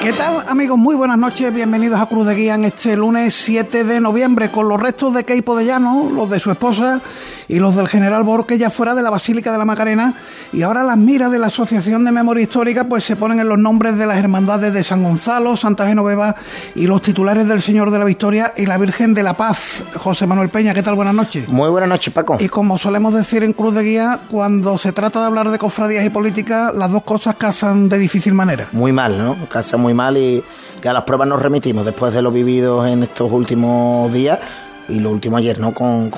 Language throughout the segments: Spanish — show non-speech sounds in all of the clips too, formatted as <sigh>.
¿Qué tal amigos? Muy buenas noches, bienvenidos a Cruz de Guía en este lunes 7 de noviembre con los restos de Keipo de Llano, los de su esposa y los del general Borque ya fuera de la Basílica de la Macarena y ahora las miras de la Asociación de Memoria Histórica pues se ponen en los nombres de las hermandades de San Gonzalo, Santa Genoveva y los titulares del Señor de la Victoria y la Virgen de la Paz. José Manuel Peña, ¿qué tal? Buenas noches. Muy buenas noches, Paco. Y como solemos decir en Cruz de Guía, cuando se trata de hablar de cofradías y política, las dos cosas casan de difícil manera. Muy mal, ¿no? Casan muy mal y, a las pruebas nos remitimos después de lo vivido en estos últimos días y lo último ayer, ¿no? Con,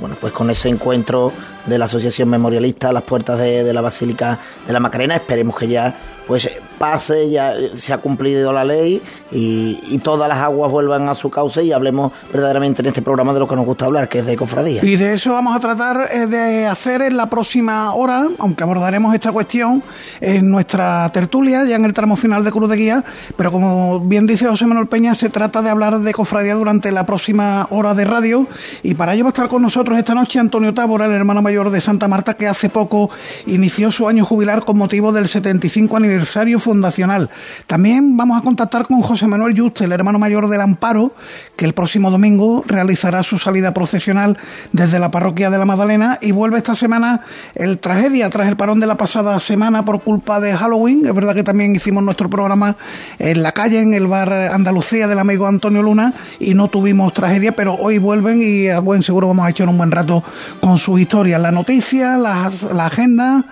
bueno, pues con ese encuentro de la Asociación Memorialista a las puertas de, de la Basílica de la Macarena. Esperemos que ya pues pase, ya se ha cumplido la ley y, todas las aguas vuelvan a su cauce y hablemos verdaderamente en este programa de lo que nos gusta hablar, que es de cofradía. Y de eso vamos a tratar eh, de hacer en la próxima hora, aunque abordaremos esta cuestión en nuestra tertulia, ya en el tramo final de Cruz de Guía, pero como bien dice José Manuel Peña, se trata de hablar de cofradía durante la próxima hora de radio y para ello va a estar con nosotros esta noche Antonio Tábora, el hermano mayor de Santa Marta, que hace poco inició su año jubilar con motivo del 75 aniversario fundacional. También vamos a contactar con José Manuel Juste, el hermano mayor del Amparo, que el próximo domingo realizará su salida procesional desde la parroquia de la Magdalena y vuelve esta semana el tragedia tras el parón de la pasada semana por culpa de Halloween. Es verdad que también hicimos nuestro programa en la calle, en el bar Andalucía del amigo Antonio Luna y no tuvimos tragedia, pero hoy vuelven y a seguro vamos a echar un buen rato con sus historias. La noticia, la, agenda,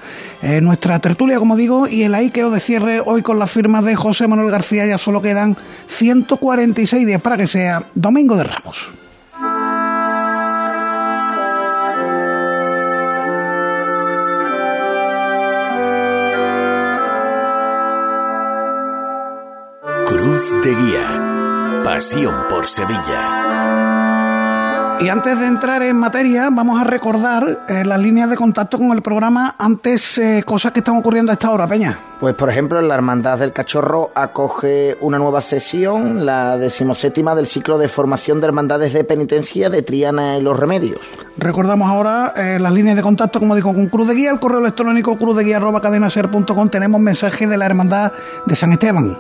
eh, nuestra tertulia, como digo, y el Aikeo de cierre hoy con la firma de José Manuel García. Ya solo quedan 146 días para que sea Domingo de Ramos. Cruz de Guía. Pasión por Sevilla. Y antes de entrar en materia, vamos a recordar eh, las líneas de contacto con el programa antes eh, cosas que están ocurriendo a esta hora, Peña. Pues por ejemplo, la Hermandad del Cachorro acoge una nueva sesión, la decimoséptima del ciclo de formación de hermandades de penitencia de Triana y los Remedios. Recordamos ahora eh, las líneas de contacto, como digo, con Cruz de Guía, el correo electrónico cruzdeguía.cadenaser.com. Tenemos mensaje de la Hermandad de San Esteban.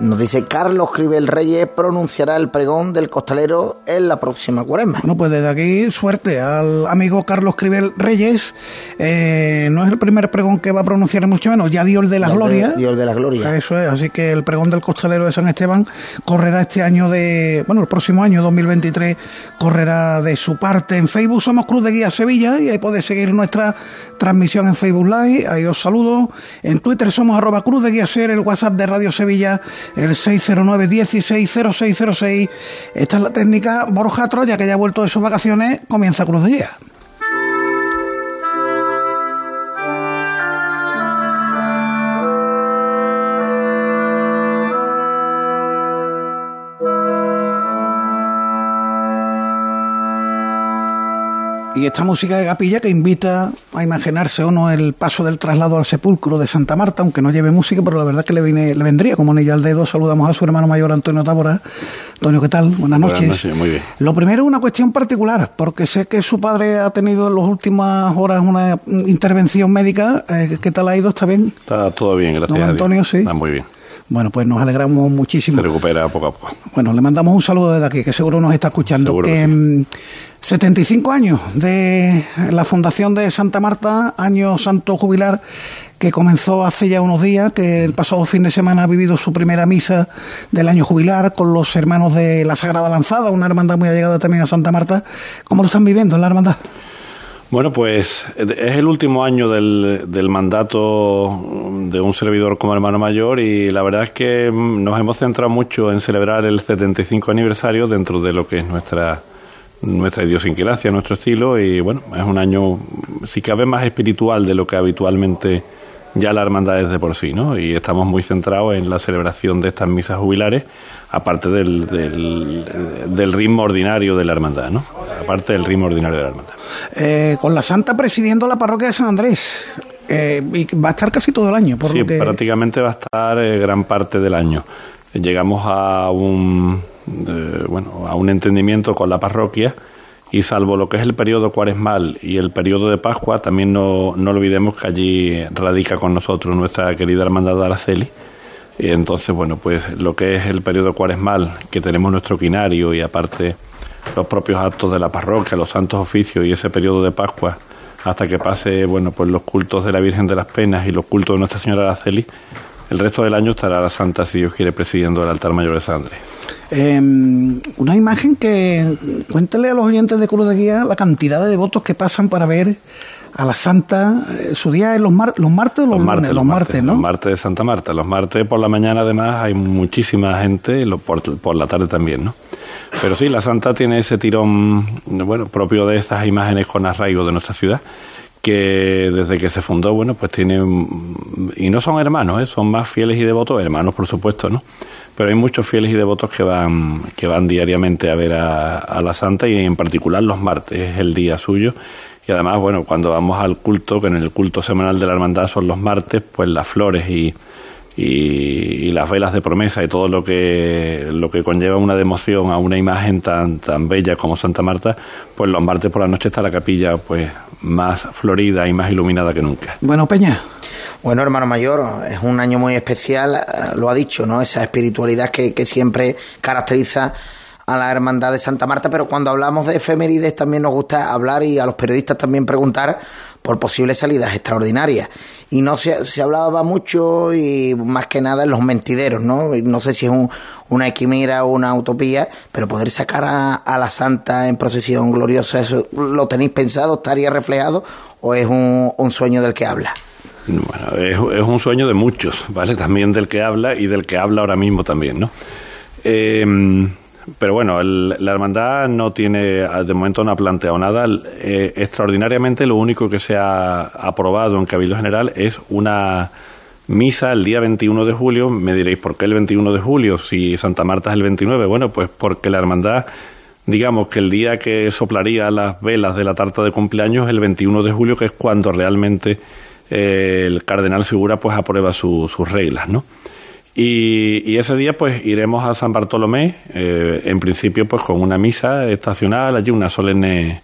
Nos dice Carlos Cribel Reyes pronunciará el pregón del costalero en la próxima cuaresma. Bueno, pues desde aquí suerte al amigo Carlos Cribel Reyes. Eh, no es el primer pregón que va a pronunciar, mucho menos, ya dio el de la gloria. Dio el de la gloria. Eso es, así que el pregón del costalero de San Esteban correrá este año de, bueno, el próximo año, 2023, correrá de su parte. En Facebook somos Cruz de Guía Sevilla y ahí podéis seguir nuestra transmisión en Facebook Live, ahí os saludo. En Twitter somos arroba Cruz de Guía Ser, el WhatsApp de Radio Sevilla el 609-160606. Esta es la técnica Borja Troya, que ya ha vuelto de sus vacaciones, comienza Cruz Guía. Y esta música de capilla que invita a imaginarse o no el paso del traslado al sepulcro de Santa Marta, aunque no lleve música, pero la verdad que le, viene, le vendría como anillo al dedo. Saludamos a su hermano mayor Antonio Tábora. Antonio, ¿qué tal? Buenas noches. Buenas noches, muy bien. Lo primero es una cuestión particular, porque sé que su padre ha tenido en las últimas horas una intervención médica. Eh, ¿Qué tal ha ido? ¿Está bien? Está todo bien, gracias. Don Antonio, sí. Está muy bien. Bueno, pues nos alegramos muchísimo. Se recupera poco a poco. Bueno, le mandamos un saludo desde aquí, que seguro nos está escuchando. Seguro que, 75 mm, años de la fundación de Santa Marta, año santo jubilar, que comenzó hace ya unos días, que el pasado fin de semana ha vivido su primera misa del año jubilar con los hermanos de la Sagrada Lanzada, una hermandad muy allegada también a Santa Marta. ¿Cómo lo están viviendo en la hermandad? Bueno, pues es el último año del, del, mandato de un servidor como hermano mayor y la verdad es que nos hemos centrado mucho en celebrar el 75 aniversario dentro de lo que es nuestra nuestra idiosincrasia, nuestro estilo y bueno, es un año si cabe más espiritual de lo que habitualmente ya la hermandad es de por sí, ¿no? Y estamos muy centrados en la celebración de estas misas jubilares, aparte del, del, ritmo ordinario de la hermandad, ¿no? Aparte del ritmo ordinario de la hermandad. Eh, con la Santa presidiendo la parroquia de San Andrés. eh, y va a estar casi todo el año. Por sí, lo que... prácticamente va a estar eh, gran parte del año. Llegamos a un, eh, bueno, a un entendimiento con la parroquia y salvo lo que es el periodo cuaresmal y el periodo de Pascua, también no, no olvidemos que allí radica con nosotros nuestra querida hermandad de Araceli. Y entonces, bueno, pues lo que es el periodo cuaresmal, que tenemos nuestro quinario y aparte los propios actos de la parroquia, los santos oficios y ese periodo de Pascua, hasta que pase, bueno, pues los cultos de la Virgen de las Penas y los cultos de Nuestra Señora Araceli, el resto del año estará la Santa, si Dios quiere, presidiendo el altar mayor de Sangre. Eh, una imagen que cuéntale a los oyentes de Cruz de Guía la cantidad de devotos que pasan para ver a la Santa. eh, su día es los, mar- los martes o los, lunes? los martes, ¿no? Los martes de Santa Marta. Los martes por la mañana, además, hay muchísima gente, por, por la tarde también, ¿no? Pero sí, la Santa tiene ese tirón, bueno, propio de estas imágenes con arraigo de nuestra ciudad, que desde que se fundó, bueno, pues tiene, mm, y no son hermanos, ¿eh? son más fieles y devotos, hermanos por supuesto, ¿no? Pero hay muchos fieles y devotos que van, que van diariamente a ver a, a la Santa y en particular los martes, es el día suyo. Y además, bueno, cuando vamos al culto, que en el culto semanal de la hermandad son los martes, pues las flores y, y, y las velas de promesa y todo lo que lo que conlleva una devoción a una imagen tan tan bella como Santa Marta, pues los martes por la noche está la capilla pues más florida y más iluminada que nunca. Bueno, Peña. Bueno, hermano mayor, es un año muy especial, eh, lo ha dicho, ¿no? Esa espiritualidad que, que siempre caracteriza a la hermandad de Santa Marta, pero cuando hablamos de efemérides también nos gusta hablar y a los periodistas también preguntar por posibles salidas extraordinarias. Y no se, se hablaba mucho y más que nada en los mentideros, ¿no? No sé si es un- una quimera o una utopía, pero poder sacar a, a la Santa en procesión gloriosa, ¿eso lo tenéis pensado? ¿Estaría reflejado? ¿O es un, un sueño del que habla? Bueno, es, es un sueño de muchos, ¿vale? También del que habla y del que habla ahora mismo también, ¿no? Eh, pero bueno, el- la hermandad no tiene, de momento no ha planteado nada. Eh, extraordinariamente, lo único que se ha aprobado en Cabildo General es una misa el día 21 de julio. Me diréis, ¿por qué el 21 de julio? Si Santa Marta es el 29. Bueno, pues porque la hermandad, digamos que el día que soplaría las velas de la tarta de cumpleaños es el 21 de julio, que es cuando realmente eh, el cardenal Segura pues aprueba su- sus reglas, ¿no? Y, y ese día pues iremos a San Bartolomé, eh, en principio pues con una misa estacional, allí una solemne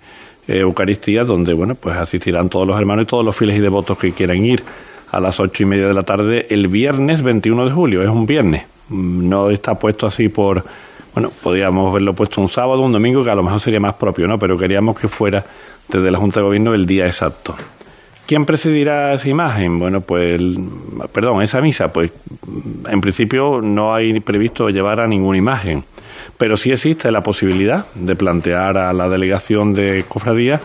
eh, Eucaristía donde bueno pues asistirán todos los hermanos y todos los fieles y devotos que quieran ir a las ocho y media de la tarde el viernes 21 de julio, es un viernes, Mm, no está puesto así por, bueno, podríamos verlo puesto un sábado, un domingo, que a lo mejor sería más propio, ¿no? Pero queríamos que fuera desde la Junta de Gobierno el día exacto. ¿Quién presidirá esa imagen? Bueno, pues, perdón, esa misa, pues en principio no hay previsto llevar a ninguna imagen, pero sí existe la posibilidad de plantear a la delegación de cofradía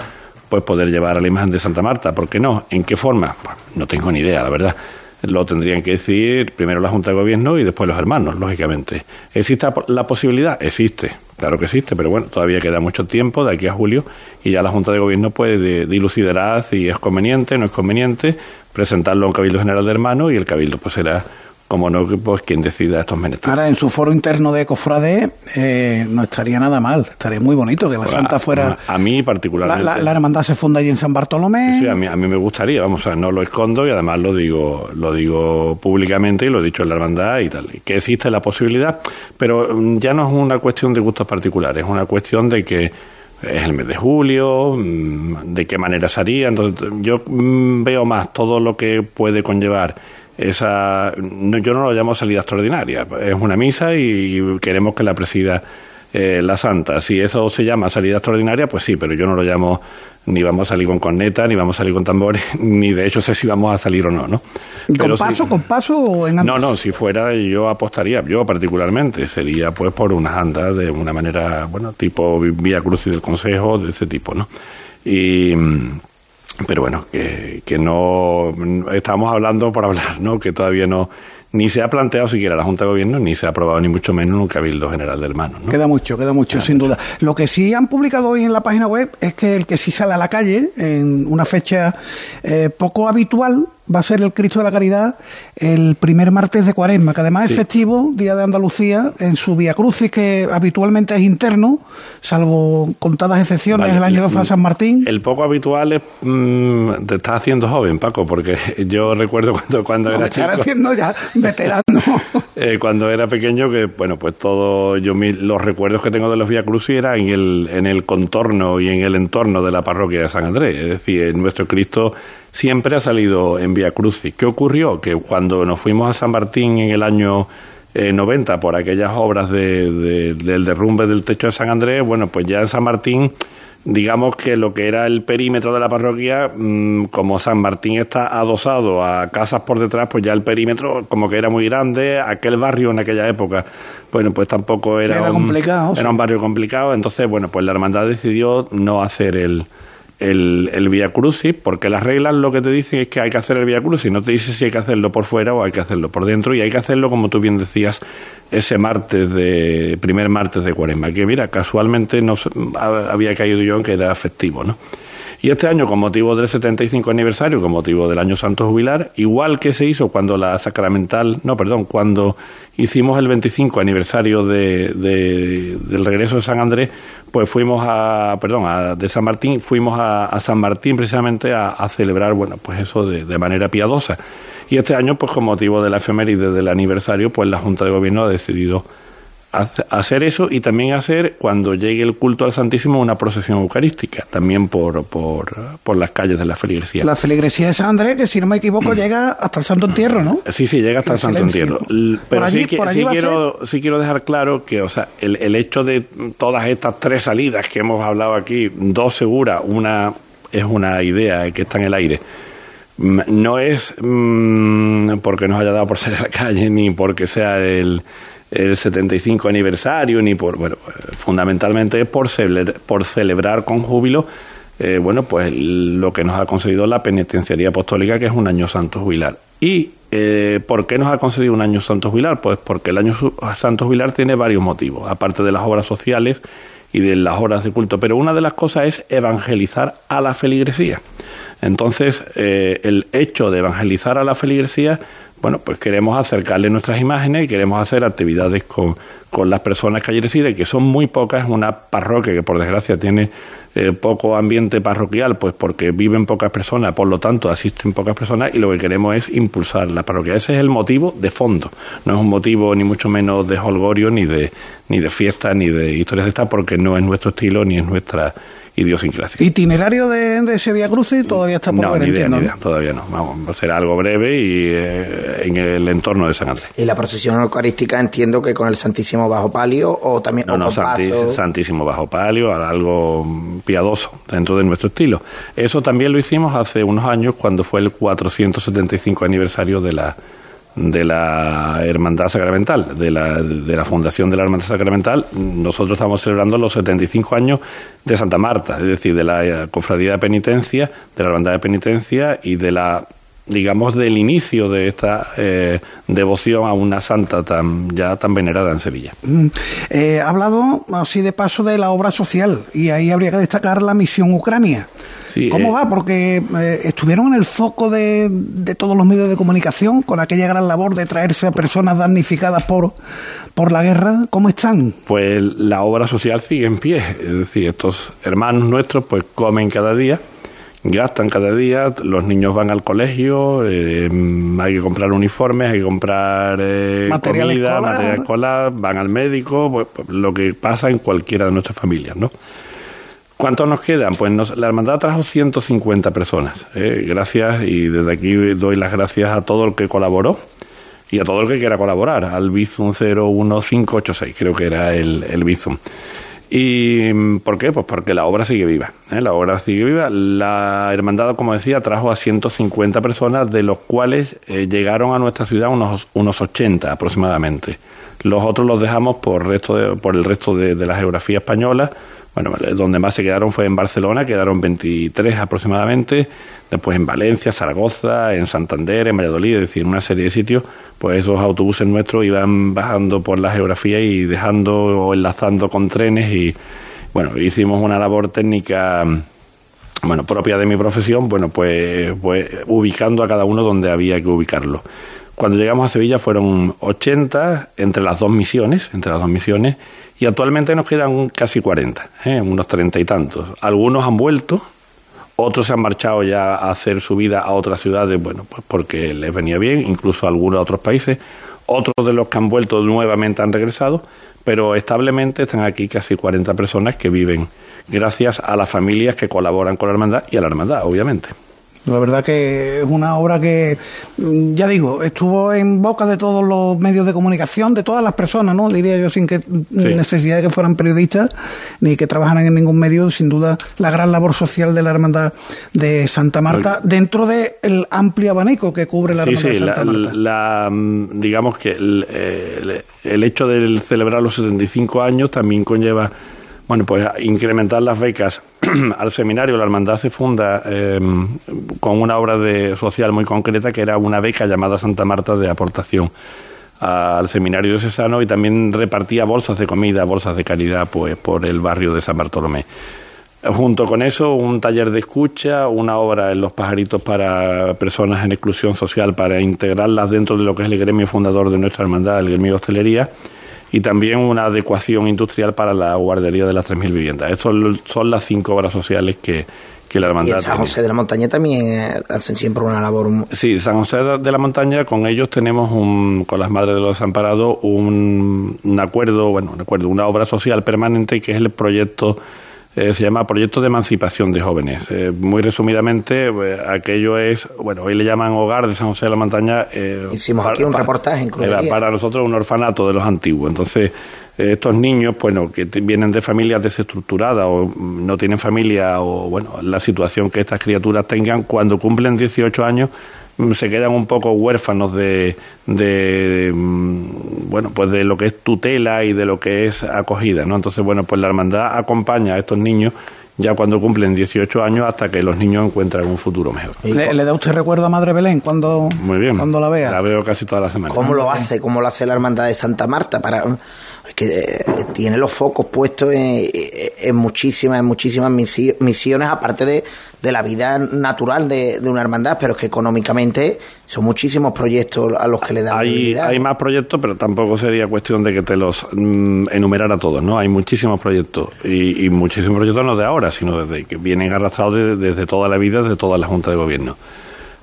pues poder llevar a la imagen de Santa Marta. ¿Por qué no? ¿En qué forma? Pues, no tengo ni idea, la verdad. Lo tendrían que decir primero la Junta de Gobierno y después los hermanos, lógicamente. ¿Existe la posibilidad? Existe, claro que existe, pero bueno, todavía queda mucho tiempo de aquí a julio y ya la Junta de Gobierno puede dilucidará si es conveniente, no es conveniente, presentarlo a un Cabildo General de Hermanos y el Cabildo pues será como no, pues quien decida estos menesteres. Ahora, en su foro interno de Cofrade eh, no estaría nada mal, estaría muy bonito que la Pues, Santa a- fuera... A, mí La, particularmente. la- la hermandad se funda allí en San Bartolomé. Sí, a mí, a mí me gustaría, vamos, o sea, no lo escondo y además lo digo, lo digo públicamente y lo he dicho en la hermandad y tal, que existe la posibilidad, pero mm, ya no es una cuestión de gustos particulares, es una cuestión de que es el mes de julio, mm, de qué manera se haría, entonces yo mm, veo más todo lo que puede conllevar esa, no, yo no lo llamo salida extraordinaria, es una misa y queremos que la presida eh, la Santa. Si eso se llama salida extraordinaria, pues sí, pero yo no lo llamo ni vamos a salir con corneta, ni vamos a salir con tambores, <laughs> ni de hecho sé si vamos a salir o no, ¿no? ¿Con Pero sí- paso, con paso o en no, no, si fuera yo apostaría, yo particularmente, sería pues por unas andas de una manera, bueno, tipo vía crucis del Consejo, de ese tipo, ¿no? Y, mm, pero bueno, que, que no, estamos hablando por hablar, ¿no? Que todavía no, ni se ha planteado siquiera la Junta de Gobierno, ni se ha aprobado ni mucho menos en un Cabildo General de Hermanos, ¿no? Queda mucho, queda mucho, sin duda. Lo que sí han publicado hoy en la página web es que el que sí sale a la calle en una fecha eh, poco habitual, va a ser el Cristo de la Caridad el primer martes de Cuaresma, que además es festivo, Día de Andalucía, en su Vía Crucis, que habitualmente es interno, salvo contadas excepciones el año de San Martín. El poco habitual es. Mm, te estás haciendo joven, Paco, porque <laughs> yo recuerdo cuando, cuando era chico. haciendo ya veterano. <laughs> Eh, cuando era pequeño, que bueno, pues todo. yo Los recuerdos que tengo de los Vía Crucis eran en el, en el contorno y en el entorno de la parroquia de San Andrés. Es decir, nuestro Cristo siempre ha salido en Vía Crucis. ¿Qué ocurrió? Que cuando nos fuimos a San Martín en el año 90 eh, por aquellas obras de, del derrumbe del techo de San Andrés, bueno, pues ya en San Martín digamos que lo que era el perímetro de la parroquia, mm, como San Martín está adosado a casas por detrás, pues ya el perímetro como que era muy grande, aquel barrio en aquella época, bueno, pues tampoco era, era complicado. Era un barrio complicado, entonces, bueno, pues la hermandad decidió no hacer el, el, el Via Crucis, porque las reglas lo que te dicen es que hay que hacer el Via Crucis, no te dice si hay que hacerlo por fuera o hay que hacerlo por dentro, y hay que hacerlo, como tú bien decías, ese martes de, primer martes de cuaresma, que mira, casualmente no había caído yo en que era festivo, ¿no? Y este año, con motivo del 75 aniversario, con motivo del año santo jubilar, igual que se hizo cuando la sacramental, no, perdón, cuando hicimos el 25 aniversario de, del regreso de San Andrés, pues fuimos a, perdón, a, de San Martín, fuimos a, San Martín precisamente a, celebrar, bueno, pues eso de, de manera piadosa. Y este año, pues con motivo de la efeméride del aniversario, pues la Junta de Gobierno ha decidido hacer eso y también hacer cuando llegue el culto al Santísimo una procesión eucarística, también por, por, por las calles de la feligresía. La feligresía de San Andrés, que si no me equivoco llega hasta el Santo Entierro, ¿no? Sí, sí, llega hasta el, Santo Entierro. Pero sí, quiero, sí quiero dejar claro que, o sea, el, el hecho de todas estas tres salidas que hemos hablado aquí, dos seguras, una es una idea que está en el aire, no es mm, porque nos haya dado por ser en la calle ni porque sea el el 75 aniversario, ni por, bueno, fundamentalmente es por, celebrar, por celebrar con júbilo, eh, bueno, pues lo que nos ha concedido la penitenciaría apostólica, que es un año santo jubilar. ¿Y eh, por qué nos ha concedido un año santo jubilar? Pues porque el año santo jubilar tiene varios motivos, aparte de las obras sociales y de las horas de culto, pero una de las cosas es evangelizar a la feligresía. Entonces, eh, el hecho de evangelizar a la feligresía bueno, pues queremos acercarle nuestras imágenes y queremos hacer actividades con, con las personas que allí residen, que son muy pocas, una parroquia que por desgracia tiene eh, poco ambiente parroquial, pues porque viven pocas personas, por lo tanto asisten pocas personas y lo que queremos es impulsar la parroquia. Ese es el motivo de fondo, no es un motivo ni mucho menos de holgorio, ni de, ni de fiesta, ni de historias de estas, porque no es nuestro estilo ni es nuestra idiosincrasia. ¿Itinerario de, de ese Vía Crucis todavía está por no, ver, ni todavía no. Vamos, será algo breve y eh, en el entorno de San Andrés. ¿Y la procesión eucarística entiendo que con el Santísimo Bajo Palio o también No, no, Santísimo Bajo Palio, algo piadoso dentro de nuestro estilo. Eso también lo hicimos hace unos años cuando fue el 475 aniversario de la de la Hermandad Sacramental, de la, de la Fundación de la Hermandad Sacramental, nosotros estamos celebrando los 75 años de Santa Marta, es decir, de la eh, Cofradía de Penitencia, de la Hermandad de Penitencia y de la digamos, del inicio de esta eh, devoción a una santa tan ya tan venerada en Sevilla. Mm. Eh, ha hablado así de paso de la obra social y ahí habría que destacar la misión Ucrania. ¿Cómo eh, va? Porque estuvieron en el foco de, de, todos los medios de comunicación con aquella gran labor de traerse a personas damnificadas por, por la guerra. ¿Cómo están? Pues la obra social sigue en pie. Es decir, estos hermanos nuestros pues comen cada día gastan cada día, los niños van al colegio, eh, hay que comprar uniformes, hay que comprar eh, material comida, escolar. material escolar, van al médico, pues, pues, lo que pasa en cualquiera de nuestras familias, ¿no? ¿Cuántos nos quedan? Pues nos, la hermandad trajo 150 personas. Eh, gracias y desde aquí doy las gracias a todo el que colaboró y a todo el que quiera colaborar, al Bizum 01586, creo que era el, el Bizum. ¿Y por qué? Pues porque la obra sigue viva. ¿eh? La obra sigue viva. La hermandad, como decía, trajo a 150 personas, de los cuales eh, llegaron a nuestra ciudad unos, unos 80 aproximadamente. Los otros los dejamos por, resto por el resto de, de la geografía española bueno, donde más se quedaron fue en Barcelona, quedaron 23 aproximadamente, después en Valencia, Zaragoza, en Santander, en Valladolid, es decir, una serie de sitios, pues esos autobuses nuestros iban bajando por la geografía y dejando o enlazando con trenes y, bueno, hicimos una labor técnica bueno, propia de mi profesión, bueno, pues, pues ubicando a cada uno donde había que ubicarlo. Cuando llegamos a Sevilla fueron 80 entre las dos misiones, entre las dos misiones, y actualmente nos quedan casi 40, ¿eh? unos treinta y tantos. Algunos han vuelto, otros se han marchado ya a hacer su vida a otras ciudades, bueno, pues porque les venía bien, incluso algunos a otros países. Otros de los que han vuelto nuevamente han regresado, pero establemente están aquí casi 40 personas que viven gracias a las familias que colaboran con la hermandad y a la hermandad, obviamente. La verdad que es una obra que, mm, ya digo, estuvo en boca de todos los medios de comunicación, de todas las personas, ¿no? Diría yo, sin que necesidad de que fueran periodistas ni que trabajaran en ningún medio, sin duda, la gran labor social de la Hermandad de Santa Marta dentro del amplio abanico que cubre la Hermandad de Santa Marta. La, mm, digamos que el, el, el hecho de celebrar los 75 años también conlleva bueno, pues incrementar las becas <clears throat> al seminario. La hermandad se funda em, con una obra de social muy concreta que era una beca llamada Santa Marta de aportación al seminario de Cesano y también repartía bolsas de comida, bolsas de caridad, pues por el barrio de San Bartolomé. Junto con eso, un taller de escucha, una obra en Los Pajaritos para personas en exclusión social, para integrarlas dentro de lo que es el gremio fundador de nuestra hermandad, el gremio de hostelería y también una adecuación industrial para la guardería de las 3.000 viviendas. Estas son las cinco obras sociales que, que la hermandad. Y en San José de la Montaña también eh, hacen siempre una labor. Sí, San José de la Montaña, con ellos tenemos un, con las Madres de los Desamparados un, un acuerdo, bueno, un acuerdo, una obra social permanente que es el proyecto eh, se llama Proyecto de Emancipación de Jóvenes. Eh, muy resumidamente, eh, aquello es, bueno, hoy le llaman Hogar de San José de la Montaña. Hicimos aquí un reportaje en Era para nosotros un orfanato de los antiguos. Entonces, estos niños, bueno, que vienen de familias desestructuradas o no tienen familia o, bueno, la situación que estas criaturas tengan, cuando cumplen 18 años, Mm, se quedan un poco huérfanos de, de, mm, bueno pues de lo que es tutela y de lo que es acogida no entonces bueno pues la hermandad acompaña a estos niños ya cuando cumplen 18 años hasta que los niños encuentran un futuro mejor. ¿Le, da usted recuerdo a Madre Belén cuando, Muy bien, cuando la vea? La veo casi toda la semana. ¿Cómo lo hace? ¿Cómo lo hace la Hermandad de Santa Marta? para que eh, tiene los focos puestos en, muchísimas, en muchísimas misiones, aparte de, de la vida natural de, una hermandad, pero es que económicamente son muchísimos proyectos a los que le dan hay, hay más proyectos, pero tampoco sería cuestión de que te los mm, enumerara todos, ¿no? Hay muchísimos proyectos, y, muchísimos proyectos no de ahora, sino desde que vienen arrastrados desde, toda la vida, desde toda la Junta de Gobierno.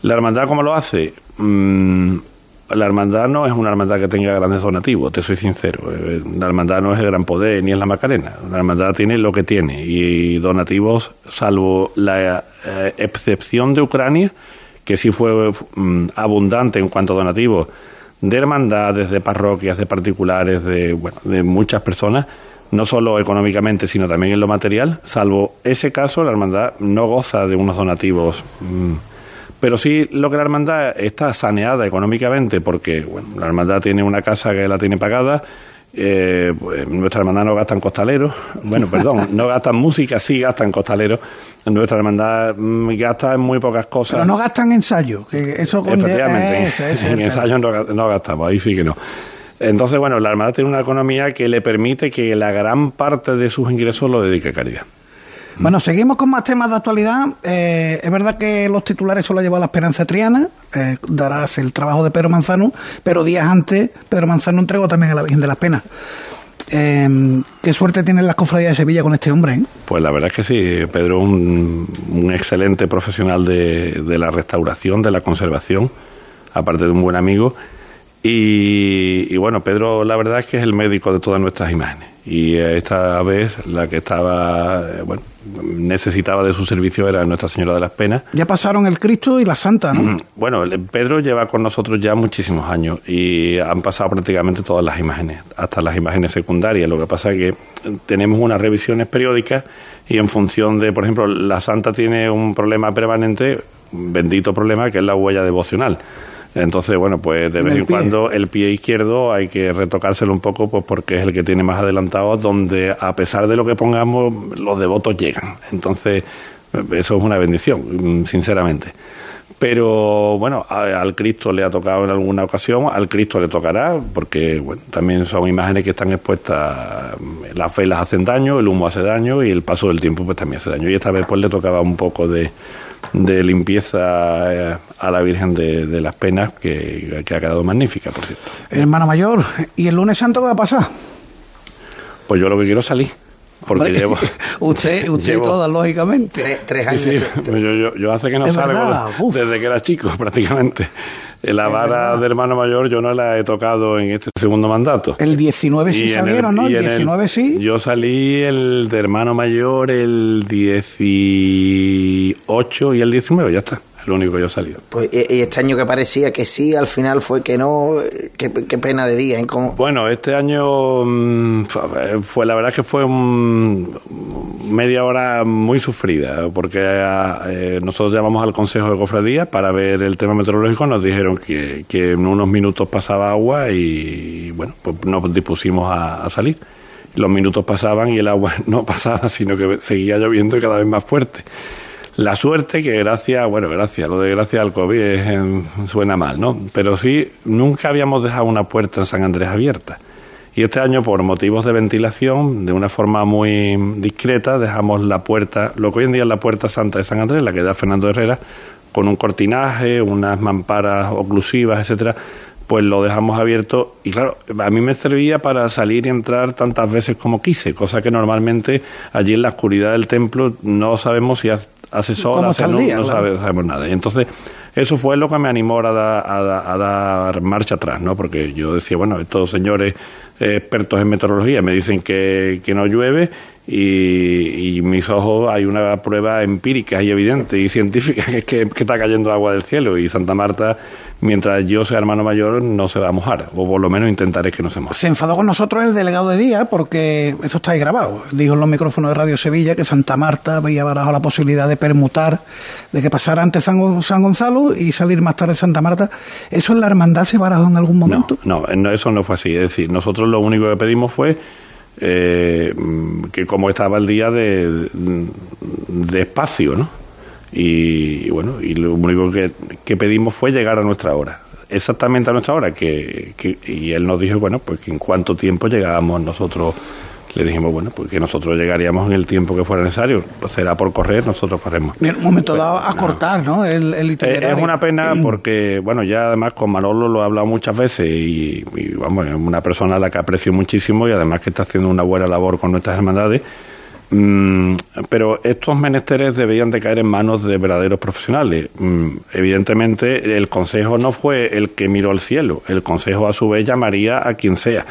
¿La hermandad cómo lo hace? Mm, la hermandad no es una hermandad que tenga grandes donativos, te soy sincero. Eh, la hermandad no es el gran poder ni es la Macarena. La hermandad tiene lo que tiene y donativos, salvo la eh, excepción de Ucrania, que sí fue mm, abundante en cuanto a donativos de hermandades, de parroquias, de particulares, de, bueno, de muchas personas, no solo económicamente, sino también en lo material. Salvo ese caso, la hermandad no goza de unos donativos. Mm, pero sí lo que la hermandad está saneada económicamente porque bueno, la hermandad tiene una casa que la tiene pagada, eh, pues nuestra hermandad no gasta en costaleros, <laughs> bueno, perdón, no gasta en música, sí gasta en costaleros, nuestra hermandad mm, gasta en muy pocas cosas. Pero no gastan en ensayo, que eso Efectivamente, en, ensayos no, no gastamos, ahí sí que no. Entonces, bueno, la Armada tiene una economía que le permite que la gran parte de sus ingresos lo dedique a caridad. Bueno, seguimos con más temas de actualidad. Eh, es verdad que los titulares solo ha llevado la Esperanza Triana, eh, darás el trabajo de Pedro Manzano, pero días antes Pedro Manzano entregó también a la Virgen de las Penas. Eh, qué suerte tienen las cofradías de Sevilla con este hombre. Pues la verdad es que sí, Pedro es un, un excelente profesional de, de, la restauración, de la conservación, aparte de un buen amigo. Y, y bueno, Pedro la verdad es que es el médico de todas nuestras imágenes. Y esta vez la que estaba, bueno, necesitaba de su servicio era Nuestra Señora de las Penas. Ya pasaron el Cristo y la Santa, ¿no? Bueno, Pedro lleva con nosotros ya muchísimos años y han pasado prácticamente todas las imágenes, hasta las imágenes secundarias. Lo que pasa es que tenemos unas revisiones periódicas y en función de, por ejemplo, la Santa tiene un problema permanente, bendito problema, que es la huella devocional. Entonces, bueno, pues de vez en cuando el pie izquierdo hay que retocárselo un poco, pues porque es el que tiene más adelantado, donde a pesar de lo que pongamos, los devotos llegan. Entonces, eso es una bendición, sinceramente. pero bueno, al Cristo le ha tocado en alguna ocasión, al Cristo le tocará, porque bueno, también son imágenes que están expuestas, las velas hacen daño, el humo hace daño y el paso del tiempo pues también hace daño. Y esta vez pues le tocaba un poco de, de limpieza eh, a la Virgen de, las Penas, que, que, ha quedado magnífica, por cierto. Hermano mayor, ¿y el lunes santo qué va a pasar? Pues yo lo que quiero es salir. Porque llevo. <laughs> usted, <laughs> usted todas, lógicamente. Tres, años. Pues yo, hace que no salgo desde que era chico, <laughs> prácticamente. La vara de hermano mayor yo no la he tocado en este segundo mandato. El 19 sí salieron, ¿no? El 19 sí. Yo salí el de hermano mayor el 18 y el 19, ya está lo único que yo he salido. Pues, y este año que parecía que sí, al final fue que no, qué, pena de día. ¿eh? Bueno, este año mm, fue, la verdad que fue un, media hora muy sufrida, porque eh, nosotros llamamos al Consejo de Cofradía para ver el tema meteorológico, nos dijeron que, que en unos minutos pasaba agua y bueno, pues nos dispusimos a salir los minutos pasaban y el agua <laughs> no pasaba, sino que seguía lloviendo y cada vez más fuerte. La suerte que gracias, bueno, gracias, lo de gracias al COVID suena mal, ¿no? Pero sí, nunca habíamos dejado una puerta en San Andrés abierta. Y este año, por motivos de ventilación, de una forma muy discreta, dejamos la puerta, lo que hoy en día es la puerta santa de San Andrés, la que da Fernando Herrera, con un cortinaje, unas mamparas oclusivas, etcétera, pues lo dejamos abierto y claro, a mí me servía para salir y entrar tantas veces como quise, cosa que normalmente allí en la oscuridad del templo no sabemos si luz, no sabemos nada. Y entonces eso fue lo que me animó a, a, dar marcha atrás, ¿no? Porque yo decía, bueno, estos señores expertos en meteorología me dicen que, que no llueve y, y, mis ojos hay una prueba empírica y evidente y científica <laughs> que, que, está cayendo agua del cielo y Santa Marta mientras yo sea hermano mayor no se va a mojar, o por lo menos intentaré que no se moje. Se enfadó con nosotros el delegado de día porque eso está ahí grabado. Dijo en los micrófonos de Radio Sevilla que Santa Marta había barajado la posibilidad de permutar, de que pasara antes San, Gonzalo y salir más tarde Santa Marta. ¿Eso en la hermandad se barajó en algún momento? No, no, eso no fue así. Es decir, nosotros lo único que pedimos fue eh, que como estaba el día de, de espacio, ¿no? Y, bueno, y lo único que, pedimos fue llegar a nuestra hora. Exactamente a nuestra hora, que, y él nos dijo, bueno, pues que en cuánto tiempo llegábamos nosotros le dijimos, bueno, pues que nosotros llegaríamos en el tiempo que fuera necesario. Pues será por correr, nosotros corremos. En un momento pues, dado, a cortar, ¿no? El, Es una pena <clears throat> porque, bueno, ya además con Manolo lo he hablado muchas veces y, y, vamos, es una persona a la que aprecio muchísimo y además que está haciendo una buena labor con nuestras hermandades pero estos menesteres debían de caer en manos de verdaderos profesionales. Mm, evidentemente, el Consejo no fue el que miró al cielo. El Consejo, a su vez, llamaría a quien sea.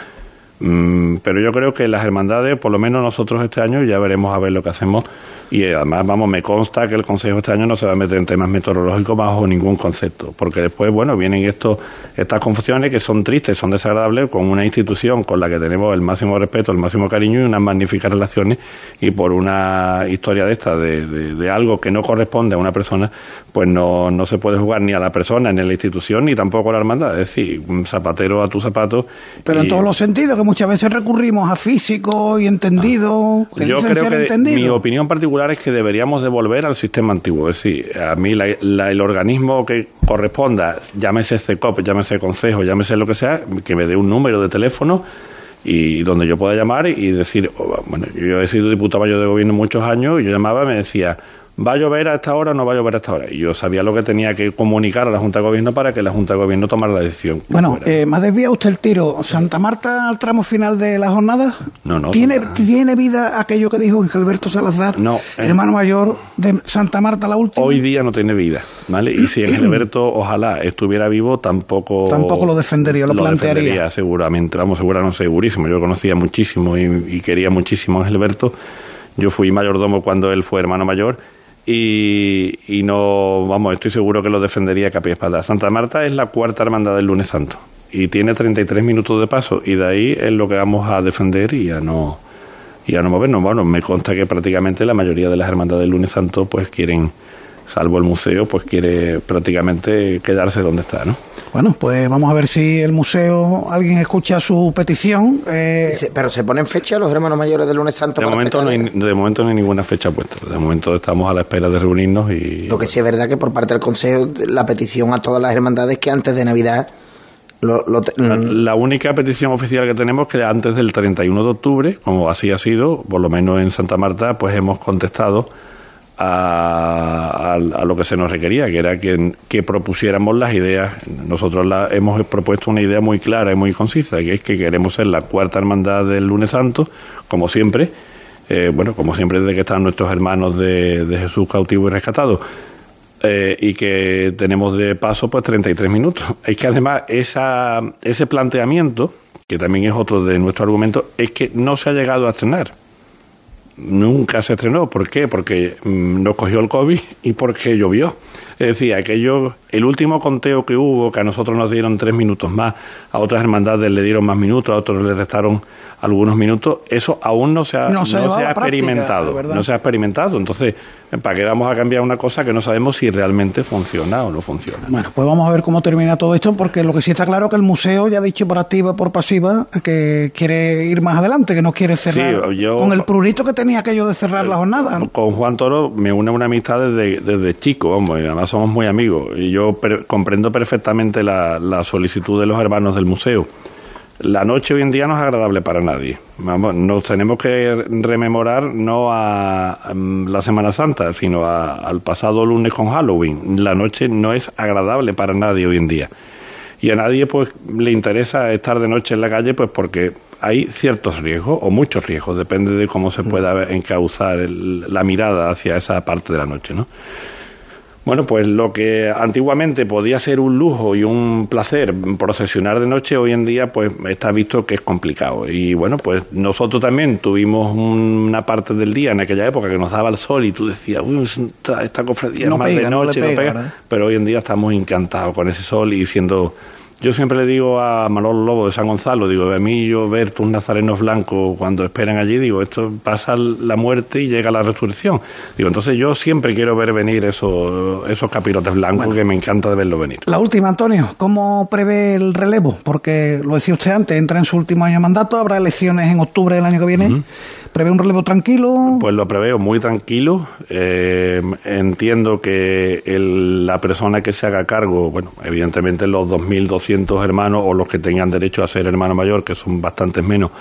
Mm, pero yo creo que las hermandades, por lo menos nosotros este año, ya veremos a ver lo que hacemos y además, vamos, me consta que el Consejo este año no se va a meter en temas meteorológicos bajo ningún concepto, porque después, bueno, vienen estos, estas confusiones que son tristes, son desagradables con una institución con la que tenemos el máximo respeto, el máximo cariño y unas magníficas relaciones, y por una historia de esta, de, de, algo que no corresponde a una persona, pues no, no se puede jugar ni a la persona, ni a la institución, ni tampoco a la hermandad. Es decir, un zapatero a tu zapato. Pero en todos los sentidos, que muchas veces recurrimos a físico y entendido. Yo creo que mi opinión particular es que deberíamos devolver al sistema antiguo. Es decir, a mí el organismo que corresponda, llámese CECOP, llámese Consejo, llámese lo que sea, que me dé un número de teléfono y donde yo pueda llamar y decir, oh, bueno, yo he sido diputado mayor de gobierno muchos años y yo llamaba y me decía, ¿Va a llover a esta hora o no va a llover a esta hora? Y yo sabía lo que tenía que comunicar a la Junta de Gobierno para que la Junta de Gobierno tomara la decisión. Bueno, eh, ¿me ha desviado usted el tiro? ¿Santa Marta al tramo final de la jornada? No, no. ¿Tiene, ¿tiene vida aquello que dijo Engelberto Salazar, no, eh, hermano mayor de Santa Marta la última? Hoy día no tiene vida, ¿vale? Y si Engelberto <clears throat> ojalá estuviera vivo, tampoco... Tampoco lo defendería, lo, lo plantearía. Defendería, seguramente, vamos, no segurísimo. Yo conocía muchísimo y, y quería muchísimo a Engelberto. Yo fui mayordomo cuando él fue hermano mayor y, y, no, vamos, estoy seguro que lo defendería a pie espada. Santa Marta es la cuarta hermandad del lunes santo y tiene 33 minutos de paso y de ahí es lo que vamos a defender y a no y a no movernos. Bueno, me consta que prácticamente la mayoría de las hermandades del lunes santo pues quieren salvo el museo, pues quiere prácticamente quedarse donde está, ¿no? Bueno, pues vamos a ver si el museo, alguien escucha su petición. Eh... Pero se ponen fecha los hermanos mayores del lunes santo. De momento, no hay, de momento no hay ninguna fecha puesta. De momento estamos a la espera de reunirnos y... Lo que sí es verdad que por parte del Consejo la petición a todas las hermandades que antes de Navidad... Lo, la, la, única petición oficial que tenemos es que antes del 31 de octubre, como así ha sido, por lo menos en Santa Marta, pues hemos contestado a, lo que se nos requería, que era que, propusiéramos las ideas. Nosotros la, hemos propuesto una idea muy clara y muy concisa, que es que queremos ser la cuarta hermandad del lunes santo, como siempre, eh, bueno, como siempre desde que están nuestros hermanos de, de Jesús cautivo y rescatado. Eh, y que tenemos de paso pues 33 minutos. <laughs> Es que además esa, ese planteamiento, que también es otro de nuestro argumento, es que no se ha llegado a estrenar nunca se estrenó. ¿Por qué? Porque mm, nos cogió el COVID y porque llovió. Es decir, aquello, el último conteo que hubo, que a nosotros nos dieron tres minutos más, a otras hermandades le dieron más minutos, a otros le restaron algunos minutos, eso aún no se ha, no se, ha experimentado. no se ha experimentado. Entonces, ¿para qué vamos a cambiar una cosa que no sabemos si realmente funciona o no funciona? Bueno, pues vamos a ver cómo termina todo esto, porque lo que sí está claro es que el museo ya ha dicho por activa por pasiva que quiere ir más adelante, que no quiere cerrar. con el prurito que tenía aquello de cerrar la jornada. Con Juan Toro me une una amistad desde, desde chico, vamos, y además somos muy amigos. Y yo comprendo perfectamente la, la solicitud de los hermanos del museo la noche hoy en día no es agradable para nadie. Vamos, nos tenemos que rememorar no a, la Semana Santa, sino al pasado lunes con Halloween. La noche no es agradable para nadie hoy en día. Y a nadie pues le interesa estar de noche en la calle pues porque hay ciertos riesgos o muchos riesgos, depende de cómo se pueda encauzar la mirada hacia esa parte de la noche, ¿no? Bueno, pues lo que antiguamente podía ser un lujo y un placer procesionar de noche, hoy en día pues está visto que es complicado. Y bueno, pues nosotros también tuvimos una parte del día en aquella época que nos daba el sol y tú decías, uy, esta, esta cofradía es más de noche, no, pega. Pero hoy en día estamos encantados con ese sol y siendo yo siempre le digo a Manolo Lobo de San Gonzalo, digo, a mí yo ver tus nazarenos blancos cuando esperan allí, digo, esto pasa la muerte y llega la resurrección. Digo, entonces yo siempre quiero ver venir esos, esos capirotes blancos que me encanta de verlo venir. La última, Antonio, ¿cómo prevé el relevo? Porque lo decía usted antes, entra en su último año de mandato, habrá elecciones en octubre del año que viene. ¿Prevé un relevo tranquilo? Pues lo preveo muy tranquilo. Eh, entiendo que la persona que se haga cargo, bueno, evidentemente los 2.200 hermanos o los que tengan derecho a ser hermano mayor, que son bastantes menos,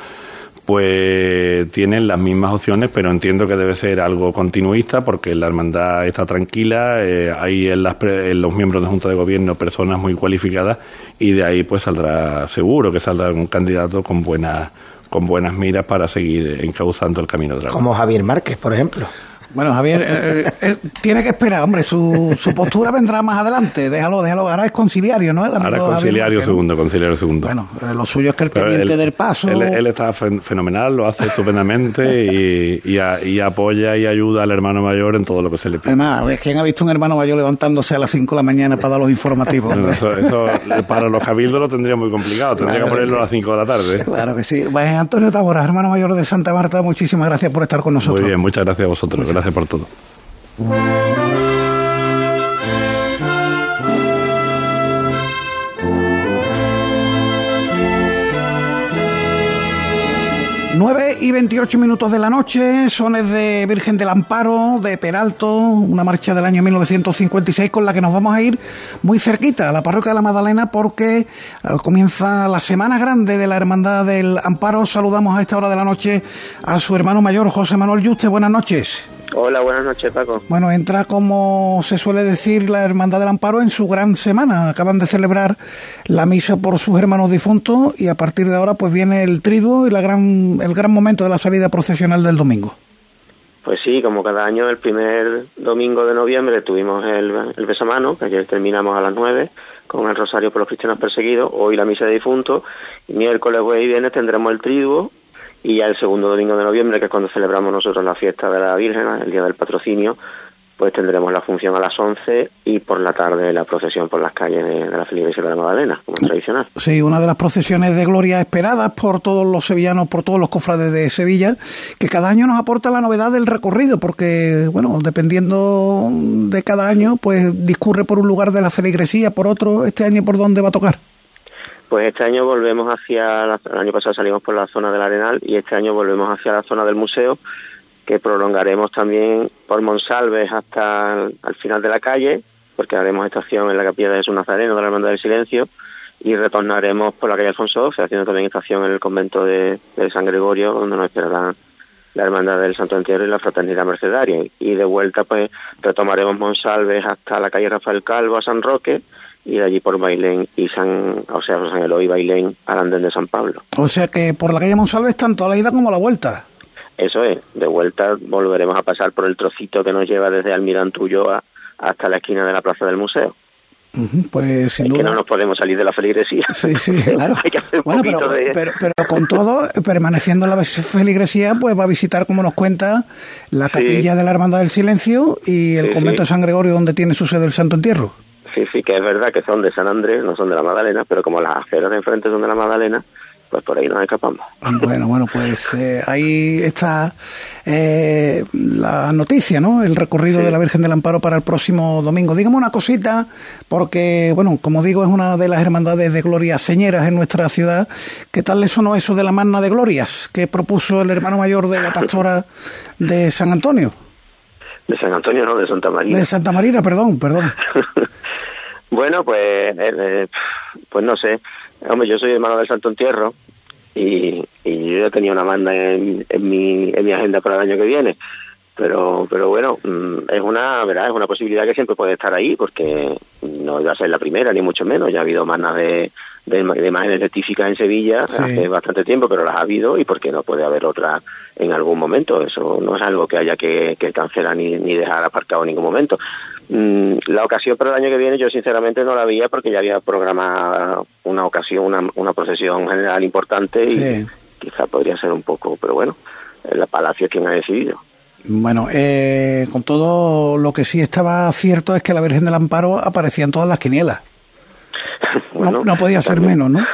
pues tienen las mismas opciones, pero entiendo que debe ser algo continuista porque la hermandad está tranquila, eh, hay en, las, en los miembros de Junta de Gobierno personas muy cualificadas y de ahí pues saldrá seguro que saldrá un candidato con buenas con buenas miras para seguir encauzando el camino de la Como Javier Márquez, por ejemplo. Bueno, Javier, eh, eh, tiene que esperar, hombre, su, su postura vendrá más adelante, déjalo, déjalo, ahora es conciliario, ¿no? ahora es conciliario segundo, conciliario segundo. Bueno, eh, lo suyo es que el teniente del paso... Él, está fenomenal, lo hace estupendamente y, y, apoya y ayuda al hermano mayor en todo lo que se le pide. Además, ¿quién ha visto un hermano mayor levantándose a las 5 de la mañana para dar los informativos? eso, para los cabildos lo tendría muy complicado, tendría que ponerlo a las 5 de la tarde. Claro que sí. Pues, Antonio Tabora, hermano mayor de Santa Marta, muchísimas gracias por estar con nosotros. Muy bien, muchas gracias a vosotros. Gracias por todo. Nueve y 28 minutos de la noche, sones de Virgen del Amparo, de Peralto, una marcha del año 1956 con la que nos vamos a ir muy cerquita a la parroquia de la Magdalena porque eh, comienza la semana grande de la Hermandad del Amparo. Saludamos a esta hora de la noche a su hermano mayor, José Manuel Yuste. Buenas noches. Hola, buenas noches, Paco. Bueno, entra, como se suele decir, la Hermandad del Amparo en su gran semana. Acaban de celebrar la misa por sus hermanos difuntos y a partir de ahora pues viene el triduo y la gran, el gran momento de la salida procesional del domingo. Pues sí, como cada año, el primer domingo de noviembre tuvimos el, el besamano, que ayer terminamos a las nueve, con el rosario por los cristianos perseguidos, hoy la misa de difuntos, y miércoles, jueves y viernes tendremos el triduo, y ya el segundo domingo de noviembre, que es cuando celebramos nosotros la fiesta de la Virgen, el día del patrocinio, pues tendremos la función a las 11 y por la tarde la procesión por las calles de, la Feligresía de la Magdalena, como tradicional. Sí, una de las procesiones de gloria esperadas por todos los sevillanos, por todos los cofrades de Sevilla, que cada año nos aporta la novedad del recorrido, porque, bueno, dependiendo de cada año, pues discurre por un lugar de la feligresía, por otro, este año por dónde va a tocar. Pues este año volvemos hacia, el año pasado salimos por la zona del Arenal y este año volvemos hacia la zona del museo que prolongaremos también por Monsalves hasta el, final de la calle, porque haremos estación en la capilla de Jesús Nazareno de la Hermandad del Silencio, y retornaremos por la calle Alfonso XII, haciendo también estación en el convento de, San Gregorio, donde nos esperará la Hermandad del Santo Entierro y la Fraternidad Mercedaria. Y de vuelta, pues, retomaremos Monsalves hasta la calle Rafael Calvo a San Roque, y de allí por Bailén y San, o sea, San Eloy, Bailén al andén de San Pablo. O sea que por la calle Monsalves tanto a la ida como a la vuelta. Eso es, de vuelta volveremos a pasar por el trocito que nos lleva desde Almirante Ulloa hasta la esquina de la plaza del museo. pues sin que no nos podemos salir de la feligresía. Sí, sí, <laughs> claro. bueno, pero, pero, con todo, permaneciendo en la feligresía, pues va a visitar, como nos cuenta, la capilla de la Hermandad del Silencio y el convento de San Gregorio, donde tiene su sede el Santo Entierro. Sí, sí, que es verdad que son de San Andrés, no son de la Magdalena, pero como las aceras de enfrente son de la Magdalena, pues por ahí nos escapamos. Bueno, bueno, pues eh, ahí está eh, la noticia, ¿no? El recorrido de la Virgen del Amparo para el próximo domingo. Dígame una cosita, porque, bueno, como digo, es una de las hermandades de glorias señeras en nuestra ciudad. ¿Qué tal le sonó eso de la magna de glorias que propuso el hermano mayor de la pastora de San Antonio? De San Antonio, no, de Santa María. De Santa María, perdón, perdón. <laughs> bueno, pues, eh, pues no sé Hombre, yo soy hermano del Santo Entierro y, y yo ya tenía una banda en, en, mi, en mi agenda para el año que viene. Pero, pero bueno, mm, es una, verdad, es una posibilidad que siempre puede estar ahí porque no iba a ser la primera, ni mucho menos. Ya ha habido manas de, de, imágenes rectificas en Sevilla hace bastante tiempo, pero las ha habido y porque no puede haber otra en algún momento. Eso no es algo que haya que, que cancelar ni, ni dejar aparcado en ningún momento. Mm, la ocasión para el año que viene yo sinceramente no la veía porque ya había programado una ocasión, una, una procesión general importante y quizá podría ser un poco, pero bueno, el Palacio es quien ha decidido. Bueno, eh, con todo lo que sí estaba cierto es que la Virgen del Amparo aparecía en todas las quinielas. No, podía ser menos, ¿no? <laughs>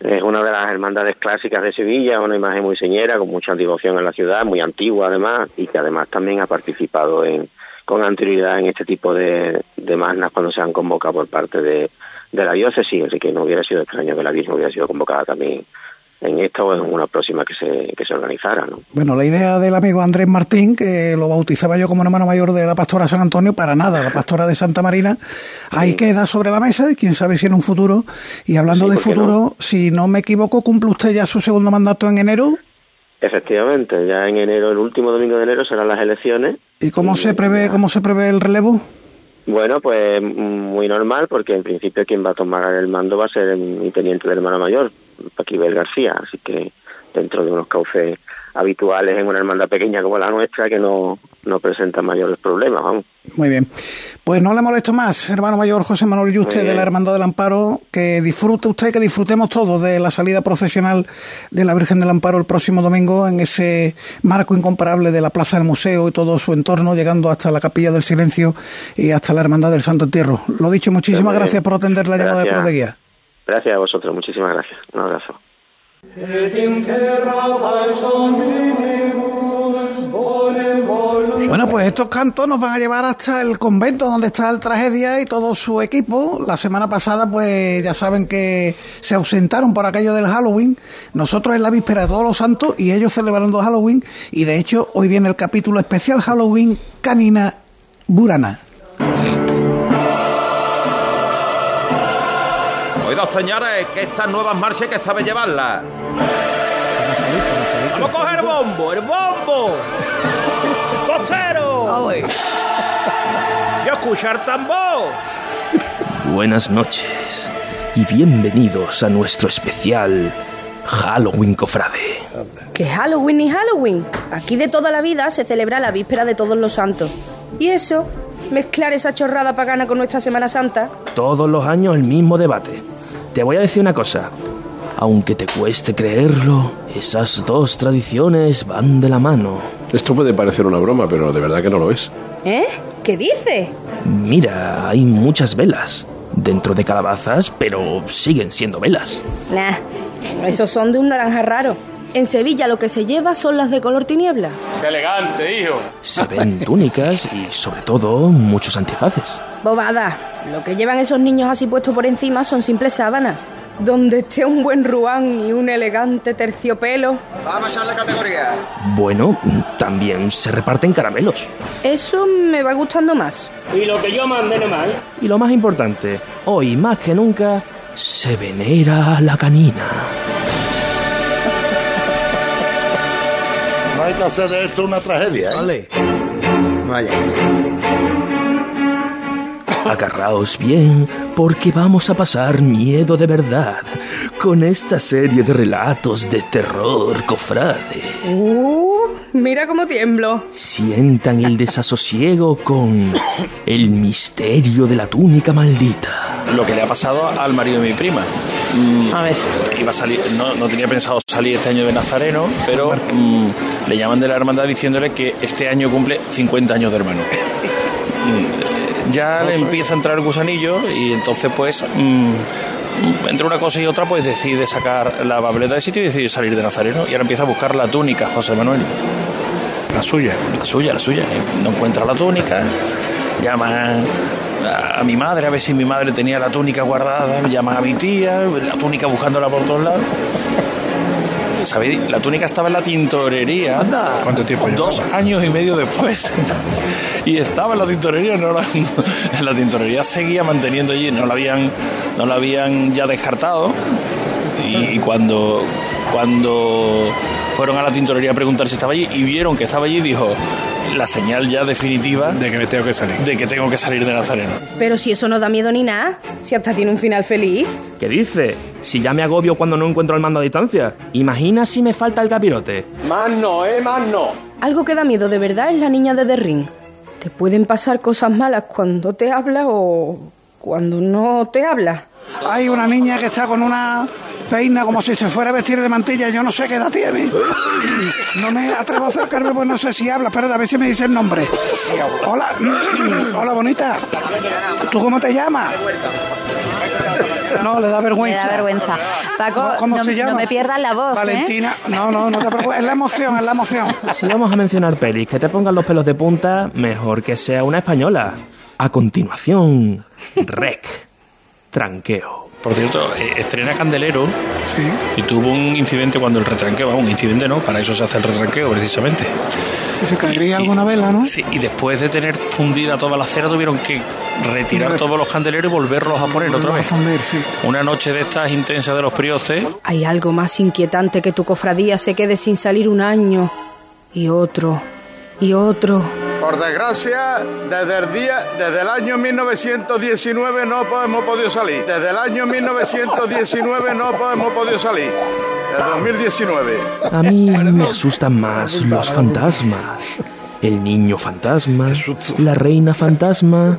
Es una de las hermandades clásicas de Sevilla, una imagen muy señera, con mucha devoción en la ciudad, muy antigua además, y que además también ha participado en, con anterioridad en este tipo de, de magnas cuando se han convocado por parte de, de la diócesis, así que no hubiera sido extraño que la Virgen hubiera sido convocada también en esta o en una próxima que se, que se organizara. ¿no? Bueno, la idea del amigo Andrés Martín, que lo bautizaba yo como hermano mayor de la pastora San Antonio, para nada, la pastora de Santa Marina, ahí queda sobre la mesa y quién sabe si en un futuro, y hablando de futuro, si no me equivoco, cumple usted ya su segundo mandato en enero. Efectivamente, ya en enero, el último domingo de enero serán las elecciones. ¿Y cómo se prevé, cómo se prevé el relevo? Bueno, pues muy normal, porque en principio quien va a tomar el mando va a ser mi teniente de hermano mayor, Paquibel García, así que dentro de unos cauces habituales en una hermandad pequeña como la nuestra que no, no presenta mayores problemas, vamos. Muy bien. Pues no le molesto más, hermano mayor José Manuel Yuste de la Hermandad del Amparo, que disfrute usted, que disfrutemos todos de la salida profesional de la Virgen del Amparo el próximo domingo en ese marco incomparable de la Plaza del Museo y todo su entorno, llegando hasta la Capilla del Silencio y hasta la Hermandad del Santo Entierro. Lo dicho, muchísimas gracias por atender la llamada de Pro de Guía. Gracias a vosotros, muchísimas gracias. Un abrazo. Bueno, pues estos cantos nos van a llevar hasta el convento donde está el tragedia y todo su equipo. La semana pasada, pues ya saben que se ausentaron por aquello del Halloween. Nosotros en la víspera de todos los santos y ellos celebrando Halloween. Y de hecho, hoy viene el capítulo especial Halloween Canina Burana. Señores, que estas nuevas marchas que sabe llevarlas. Vamos a coger el bombo, el bombo. ¡Costero! ¡Y a escuchar tambor! Buenas noches y bienvenidos a nuestro especial Halloween Cofrade. ¿Qué Halloween ni Halloween? Aquí de toda la vida se celebra la víspera de todos los santos. ¿Y eso? ¿Mezclar esa chorrada pagana con nuestra Semana Santa? Todos los años el mismo debate. Te voy a decir una cosa. Aunque te cueste creerlo, esas dos tradiciones van de la mano. Esto puede parecer una broma, pero de verdad que no lo es. ¿Eh? ¿Qué dices? Mira, hay muchas velas. Dentro de calabazas, pero siguen siendo velas. Nah, esos son de un naranja raro. En Sevilla lo que se lleva son las de color tiniebla. ¡Qué elegante, hijo! Se ven <laughs> túnicas y, sobre todo, muchos antifaces. Bobada. Lo que llevan esos niños así puestos por encima son simples sábanas. Donde esté un buen ruán y un elegante terciopelo. Vamos a echarle categoría. Bueno, también se reparten caramelos. Eso me va gustando más. Y lo que yo mande no mal. Y lo más importante, hoy más que nunca, se venera a la canina. No hay que hacer de esto una tragedia. ¿eh? Vale. Vaya. Agarraos bien, porque vamos a pasar miedo de verdad con esta serie de relatos de terror, cofrade. Uh, mira cómo tiemblo. Sientan el desasosiego con el misterio de la túnica maldita. Lo que le ha pasado al marido de mi prima. Mm, A ver. Iba a salir, no, no tenía pensado salir este año de Nazareno, pero mm, le llaman de la hermandad diciéndole que este año cumple 50 años de hermano. Mm, ya le empieza a entrar el gusanillo y entonces pues entre una cosa y otra pues decide sacar la papeleta de sitio y decide salir de Nazareno y ahora empieza a buscar la túnica José Manuel. La suya. La suya, la suya. No encuentra la túnica, llama a, a mi madre a ver si mi madre tenía la túnica guardada, llaman a mi tía, la túnica buscándola por todos lados. ¿Sabéis? La túnica estaba en la tintorería. ¿Cuánto tiempo Dos llevaba? años y medio después. y estaba en la tintorería, no la, en <laughs> la tintorería seguía manteniendo allí, no la habían, no la habían ya descartado. Y, y cuando, cuando fueron a la tintorería a preguntar si estaba allí y vieron que estaba allí, dijo la señal ya definitiva De que me tengo que salir. de que tengo que salir de Nazareno. Pero si eso no da miedo ni nada, si hasta tiene un final feliz. ¿Qué dice? Si ya me agobio cuando no encuentro el mando a distancia. Imagina si me falta el capirote. Más no, ¿eh? Más no. Algo que da miedo de verdad es la niña de The Ring. Te pueden pasar cosas malas cuando te habla o cuando no te habla. Hay una niña que está con una peina como si se fuera a vestir de mantilla. Yo no sé qué edad tiene. No me atrevo a acercarme, pues no sé si habla. Espera, a ver si me dice el nombre. Hola, <clears throat> hola bonita. ¿Tú cómo te llamas? No, le da vergüenza. da vergüenza. Paco, ¿Cómo- cómo no, se llama? no me pierdas la voz, ¿eh? Valentina. No, no, no te preocupes. Es la emoción, es la emoción. Si vamos a mencionar pelis que te pongan los pelos de punta, mejor que sea una española. A continuación, Rec. Tranqueo. Por cierto, eh, estrena Candelero y tuvo un incidente cuando el retranqueo, un incidente no, para eso se hace el retranqueo precisamente. Se caería alguna vela, ¿no? Sí, y después de tener fundida toda la cera tuvieron que retirar todos los candeleros y volverlos a poner otra a vez. fundir, sí. Una noche de estas intensas de los priostes, Hay algo más inquietante que tu cofradía se quede sin salir un año y otro y otro. Por desgracia, desde el día, desde el año 1919 no hemos podido salir. Desde el año 1919 no hemos podido salir. Desde 2019. A mí me asustan más los fantasmas. El niño fantasma, la reina fantasma,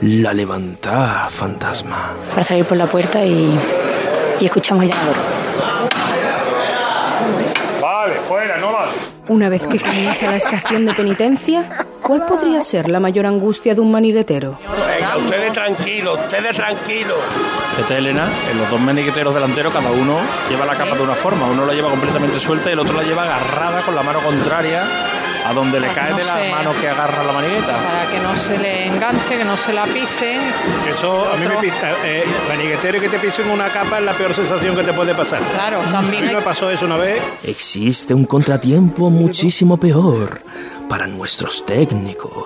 la levantada fantasma. Para salir por la puerta y, y escuchamos el llamador. Vale, fuera, no más. Una vez que comienza la estación de penitencia, ¿cuál podría ser la mayor angustia de un maniguetero? Venga, ustedes tranquilos, ustedes tranquilos. Fíjate, Elena, en los dos maniqueteros delanteros cada uno lleva la capa de una forma. Uno la lleva completamente suelta y el otro la lleva agarrada con la mano contraria a donde le cae no de la se- mano que agarra la manigueta. Para que no se le enganche, que no se la pisen. Eso a mí me pisa. Eh, maniguetero y que te pisen una capa es la peor sensación que te puede pasar. Claro, A también mí hay me pasó eso una vez. Existe un contratiempo muchísimo peor para nuestros técnicos.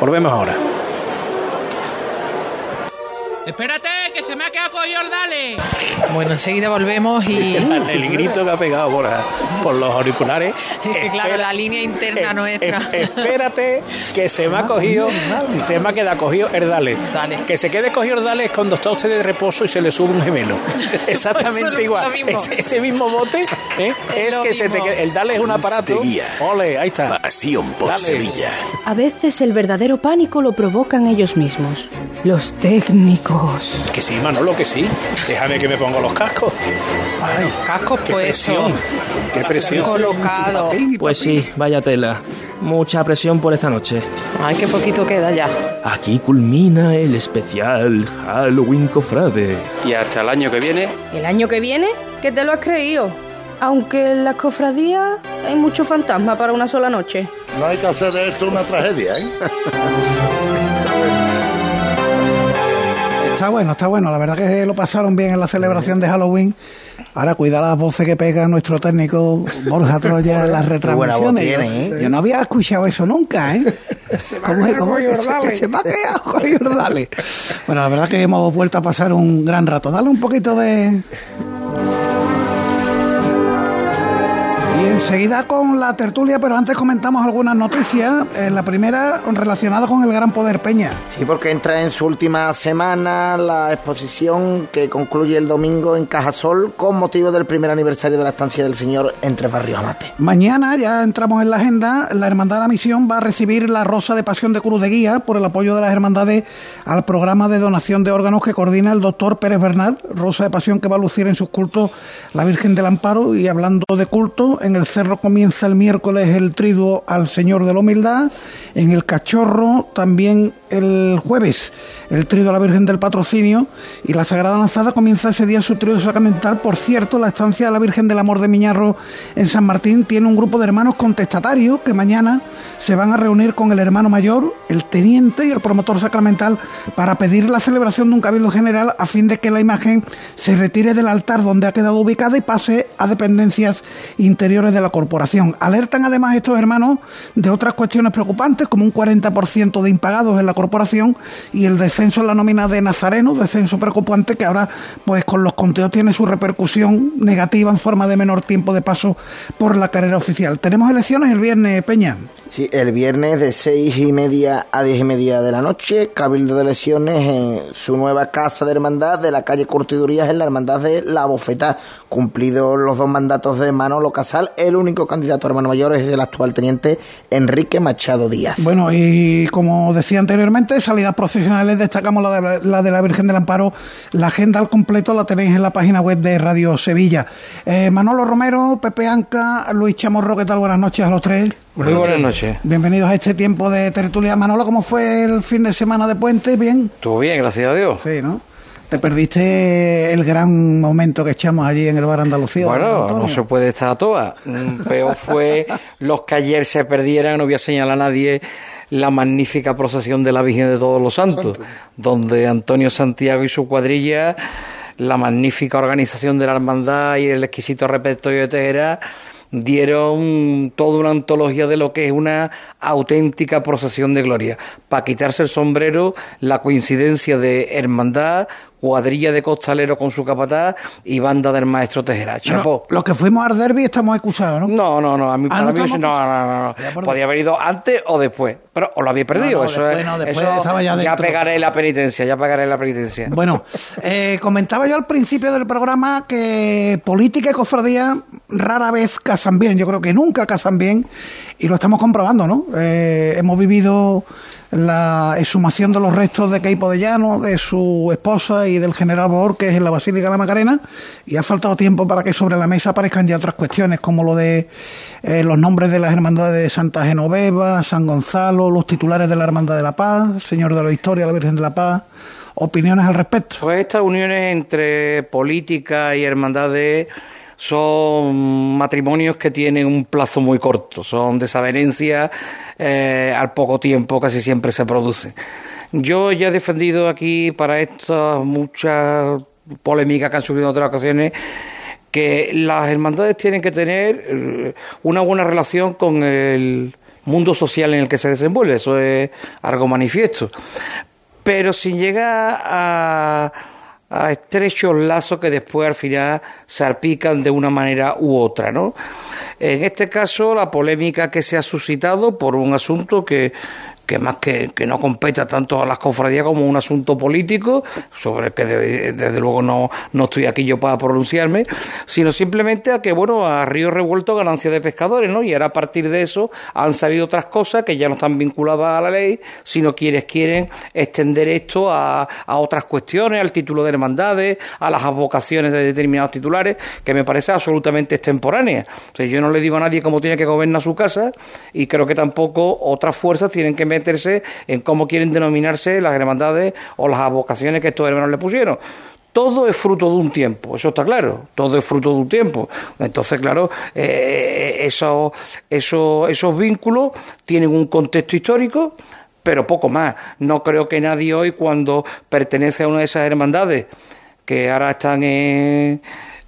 Volvemos ahora. Espérate, que se me ha quedado cogido el dale. Bueno, enseguida volvemos y... <laughs> El, el grito que ha pegado por, por los auriculares. <laughs> Es que claro, la línea interna Eh, nuestra. eh, espérate, que se me ha cogido, se me ha quedado cogido el dale. Que se quede cogido el dale es cuando está usted de reposo y se le sube un gemelo. <laughs> Exactamente es igual. mismo. Ese, ese mismo bote ¿eh? es que se te quede- El dale es un aparato. Ole, ahí está. Pasión por Dale. Sevilla. A veces el verdadero pánico lo provocan ellos mismos, los técnicos. Que sí, Manolo, que sí. Déjame que me ponga los cascos. Ay, Cascos qué puestos. presión. Qué presión. Colocado. Pues sí, vaya tela. Mucha presión por esta noche. Ay, qué poquito queda ya. Aquí culmina el especial Halloween Cofrade. Y hasta el año que viene. ¿El año que viene? ¿Qué te lo has creído? Aunque en las cofradías hay mucho fantasma para una sola noche. No hay que hacer de esto una tragedia, ¿eh? <laughs> Está bueno, está bueno. La verdad que lo pasaron bien en la celebración de Halloween. Ahora cuida las voces que pega nuestro técnico Borja <laughs> Troya en las retransmisiones. tiene, yo, ¿eh? yo no había escuchado eso nunca, ¿eh? <laughs> ¿Cómo es? ¿Cómo es? Que se-. Bueno, la verdad que hemos vuelto a pasar un gran rato. Dale un poquito de... enseguida con la tertulia, pero antes comentamos algunas noticias. Eh, la primera relacionada con el Gran Poder Peña. Sí, porque entra en su última semana la exposición que concluye el domingo en Cajasol con motivo del primer aniversario de la estancia del Señor entre Barrios Amate. Mañana, ya entramos en la agenda, la Hermandad de la Misión va a recibir la Rosa de Pasión de Cruz de Guía por el apoyo de las hermandades al programa de donación de órganos que coordina el doctor Pérez Bernal, Rosa de Pasión que va a lucir en sus cultos la Virgen del Amparo y hablando de culto, en el Cerro comienza el miércoles el triduo al Señor de la Humildad, en el Cachorro también el jueves el triduo a la Virgen del Patrocinio y la Sagrada Lanzada comienza ese día su triduo sacramental. Por cierto, la estancia de la Virgen del Amor de Miñarro en San Martín tiene un grupo de hermanos contestatarios que mañana se van a reunir con el hermano mayor, el teniente y el promotor sacramental para pedir la celebración de un cabildo general a fin de que la imagen se retire del altar donde ha quedado ubicada y pase a dependencias interiores de la corporación. Alertan además estos hermanos de otras cuestiones preocupantes como un 40% de impagados en la corporación y el descenso en la nómina de Nazareno, descenso preocupante que ahora pues con los conteos tiene su repercusión negativa en forma de menor tiempo de paso por la carrera oficial. Tenemos elecciones el viernes, Peña. Sí, el viernes de seis y media a diez y media de la noche, Cabildo de Elecciones en su nueva casa de hermandad de la calle Curtidurías en la hermandad de La Bofetá. Cumplidos los dos mandatos de Manolo Casal, el único candidato a hermano mayor es el actual teniente Enrique Machado Díaz. Bueno, y como decía anteriormente, salidas procesionales, destacamos la de la, de la Virgen del Amparo. La agenda al completo la tenéis en la página web de Radio Sevilla. Eh, Manolo Romero, Pepe Anca, Luis Chamorro, ¿qué tal? Buenas noches a los tres. Muy buenas noches. Bienvenidos a este tiempo de tertulia. Manolo, ¿cómo fue el fin de semana de puente? ¿Bien? Estuvo bien, gracias a Dios. Sí, ¿no? Te perdiste el gran momento que echamos allí en el bar Andalucía. Bueno, no se puede estar a todas. Mm, Peor fue los que ayer se perdieran, no voy a señalar a nadie, la magnífica procesión de la Virgen de Todos los Santos, donde Antonio Santiago y su cuadrilla, la magnífica organización de la hermandad y el exquisito repertorio de Tejera dieron toda una antología de lo que es una auténtica procesión de gloria. Para quitarse el sombrero, la coincidencia de hermandad, cuadrilla de costalero con su capataz y banda del maestro Tejera. Chapó. Los que fuimos al derby estamos excusados, ¿no? No, no, no, a mí, Ah, para ¿no mí no, no, no. Ya, Podía haber ido antes o después, pero o lo había perdido. Eso después es- no, después eso estaba ya dentro. pegaré la penitencia, ya pagaré la penitencia. Bueno, <laughs> eh, comentaba yo al principio del programa que política y cofradía rara vez casan bien. Yo creo que nunca casan bien y lo estamos comprobando, ¿no? Eh, hemos vivido la exhumación de los restos de Keipo de Llano, de su esposa y del general Borges en la Basílica de la Macarena y ha faltado tiempo para que sobre la mesa aparezcan ya otras cuestiones como lo de eh, los nombres de las hermandades de Santa Genoveva, San Gonzalo, los titulares de la Hermandad de la Paz, Señor de la Historia, la Virgen de la Paz. Opiniones al respecto. Pues estas uniones entre política y hermandades son matrimonios que tienen un plazo muy corto, son desavenencias eh, al poco tiempo, casi siempre se producen. Yo ya he defendido aquí para estas muchas polémicas que han surgido en otras ocasiones que las hermandades tienen que tener eh, una buena relación con el mundo social en el que se desenvuelve, eso es algo manifiesto, pero sin llegar a, a estrechos lazos que después al final salpican de una manera u otra, ¿no? En este caso, la polémica que se ha suscitado por un asunto que, que más que, que no competa tanto a las cofradías como un asunto político, sobre el que de- desde luego no, no estoy aquí yo para pronunciarme, sino simplemente a que, bueno, a río revuelto ganancia de pescadores, ¿no? Y ahora a partir de eso han salido otras cosas que ya no están vinculadas a la ley, sino quienes quieren extender esto a, a otras cuestiones, al título de hermandades, a las advocaciones de determinados titulares, que me parece absolutamente extemporánea. O yo no le digo a nadie cómo tiene que gobernar su casa y creo que tampoco otras fuerzas tienen que meterse en cómo quieren denominarse las hermandades o las advocaciones que estos hermanos le pusieron. Todo es fruto de un tiempo, eso está claro, todo es fruto de un tiempo. Entonces, claro, eh, esos, esos, esos vínculos tienen un contexto histórico, pero poco más. No creo que nadie hoy, cuando pertenece a una de esas hermandades, que ahora están en,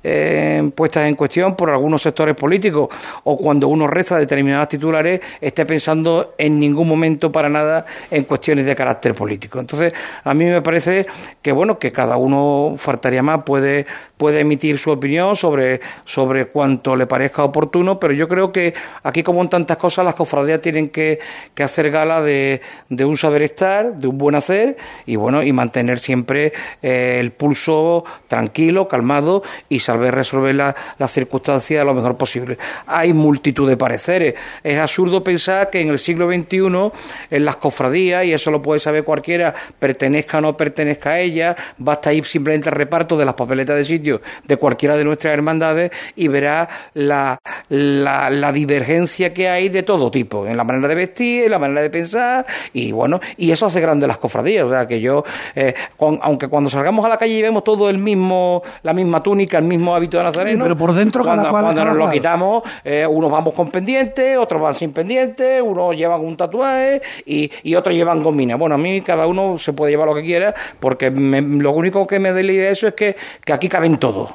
eh, puestas en cuestión por algunos sectores políticos o cuando uno reza determinadas titulares esté pensando en ningún momento para nada en cuestiones de carácter político. Entonces, a mí me parece que bueno, que cada uno faltaría más puede puede emitir su opinión sobre sobre cuanto le parezca oportuno, pero yo creo que aquí como en tantas cosas las cofradías tienen que, que hacer gala de, de un saber estar, de un buen hacer y bueno, y mantener siempre eh, el pulso tranquilo, calmado y resolver la- las circunstancias lo mejor posible. Hay multitud de pareceres. Es absurdo pensar que en el siglo XXI, en las cofradías, y eso lo puede saber cualquiera, pertenezca o no pertenezca a ella, basta ir simplemente al reparto de las papeletas de sitio de cualquiera de nuestras hermandades y verá la, la, la divergencia que hay de todo tipo, en la manera de vestir, en la manera de pensar, y bueno, y eso hace grande las cofradías. O sea, que yo, eh, aunque cuando salgamos a la calle y vemos todo el mismo, la misma túnica, el mismo hábito de nazareno, pero por dentro cada cuando, cual- cuando cada nos lo quitamos, eh, unos vamos con pendientes, otros van sin pendientes, unos llevan un tatuaje y, y otros llevan gomina. Bueno, a mí cada uno se puede llevar lo que quiera, porque me- lo único que me la idea de eso es que, que aquí caben todos.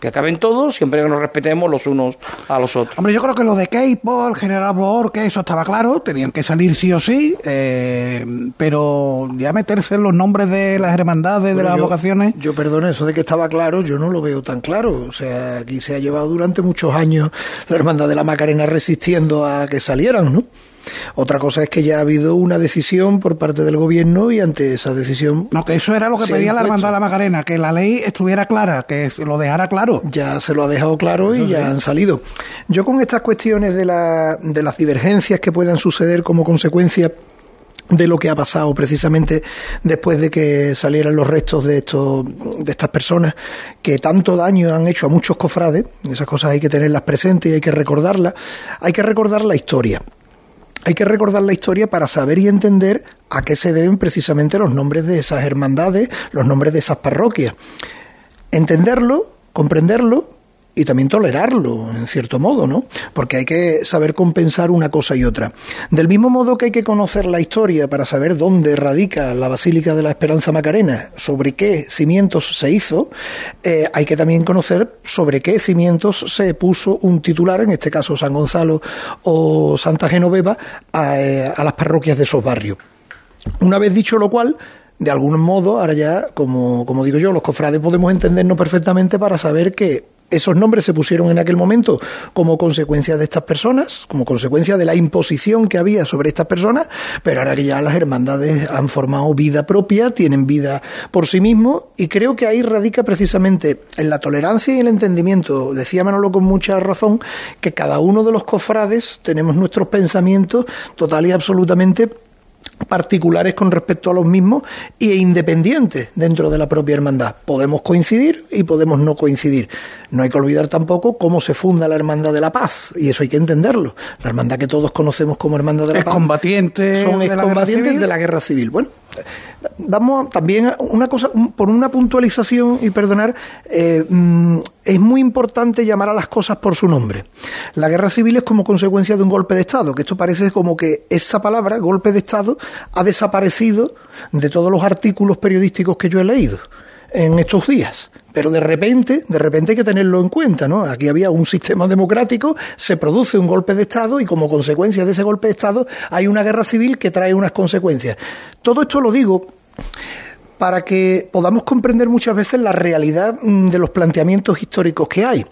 Que caben todos, siempre que nos respetemos los unos a los otros. Hombre, yo creo que lo de Keipo, el general Borque, eso estaba claro, tenían que salir sí o sí, eh, pero ya meterse en los nombres de las hermandades, de las yo- vocaciones. Yo perdono, eso de que estaba claro, yo no lo veo tan claro. O sea, aquí se ha llevado durante muchos años la Hermandad de la Macarena resistiendo a que salieran, ¿no? Otra cosa es que ya ha habido una decisión por parte del gobierno y ante esa decisión. No, que eso era lo que pedía la hermandad de la Macarena, que la ley estuviera clara, que lo dejara claro. Ya se lo ha dejado claro y ya han salido. Yo con estas cuestiones de, la, de las divergencias que puedan suceder como consecuencia de lo que ha pasado precisamente después de que salieran los restos de estos de estas personas que tanto daño han hecho a muchos cofrades esas cosas hay que tenerlas presentes y hay que recordarlas hay que recordar la historia hay que recordar la historia para saber y entender a qué se deben precisamente los nombres de esas hermandades, los nombres de esas parroquias. Entenderlo, comprenderlo y también tolerarlo, en cierto modo, ¿no? Porque hay que saber compensar una cosa y otra. Del mismo modo que hay que conocer la historia para saber dónde radica la Basílica de la Esperanza Macarena, sobre qué cimientos se hizo, eh, hay que también conocer sobre qué cimientos se puso un titular, en este caso San Gonzalo o Santa Genoveva, a, eh, a las parroquias de esos barrios. Una vez dicho lo cual, de algún modo, ahora ya, como, como digo yo, los cofrades podemos entendernos perfectamente para saber que esos nombres se pusieron en aquel momento como consecuencia de estas personas, como consecuencia de la imposición que había sobre estas personas, pero ahora que ya las hermandades han formado vida propia, tienen vida por sí mismos, y creo que ahí radica precisamente en la tolerancia y el entendimiento, decía Manolo con mucha razón, que cada uno de los cofrades tenemos nuestros pensamientos total y absolutamente particulares con respecto a los mismos e independientes dentro de la propia hermandad. Podemos coincidir y podemos no coincidir. No hay que olvidar tampoco cómo se funda la Hermandad de la Paz, y eso hay que entenderlo. La hermandad que todos conocemos como Hermandad de la Paz Excombatientes son de excombatientes civil. de la guerra civil. Bueno, vamos a- también a una cosa, por una puntualización y perdonar, eh, mm, es muy importante llamar a las cosas por su nombre. La guerra civil es como consecuencia de un golpe de Estado, que esto parece como que esa palabra, golpe de Estado, ha desaparecido de todos los artículos periodísticos que yo he leído en estos días. Pero de repente, de repente hay que tenerlo en cuenta, ¿no? Aquí había un sistema democrático, se produce un golpe de Estado y como consecuencia de ese golpe de Estado hay una guerra civil que trae unas consecuencias. Todo esto lo digo para que podamos comprender muchas veces la realidad mm, de los planteamientos históricos que hay.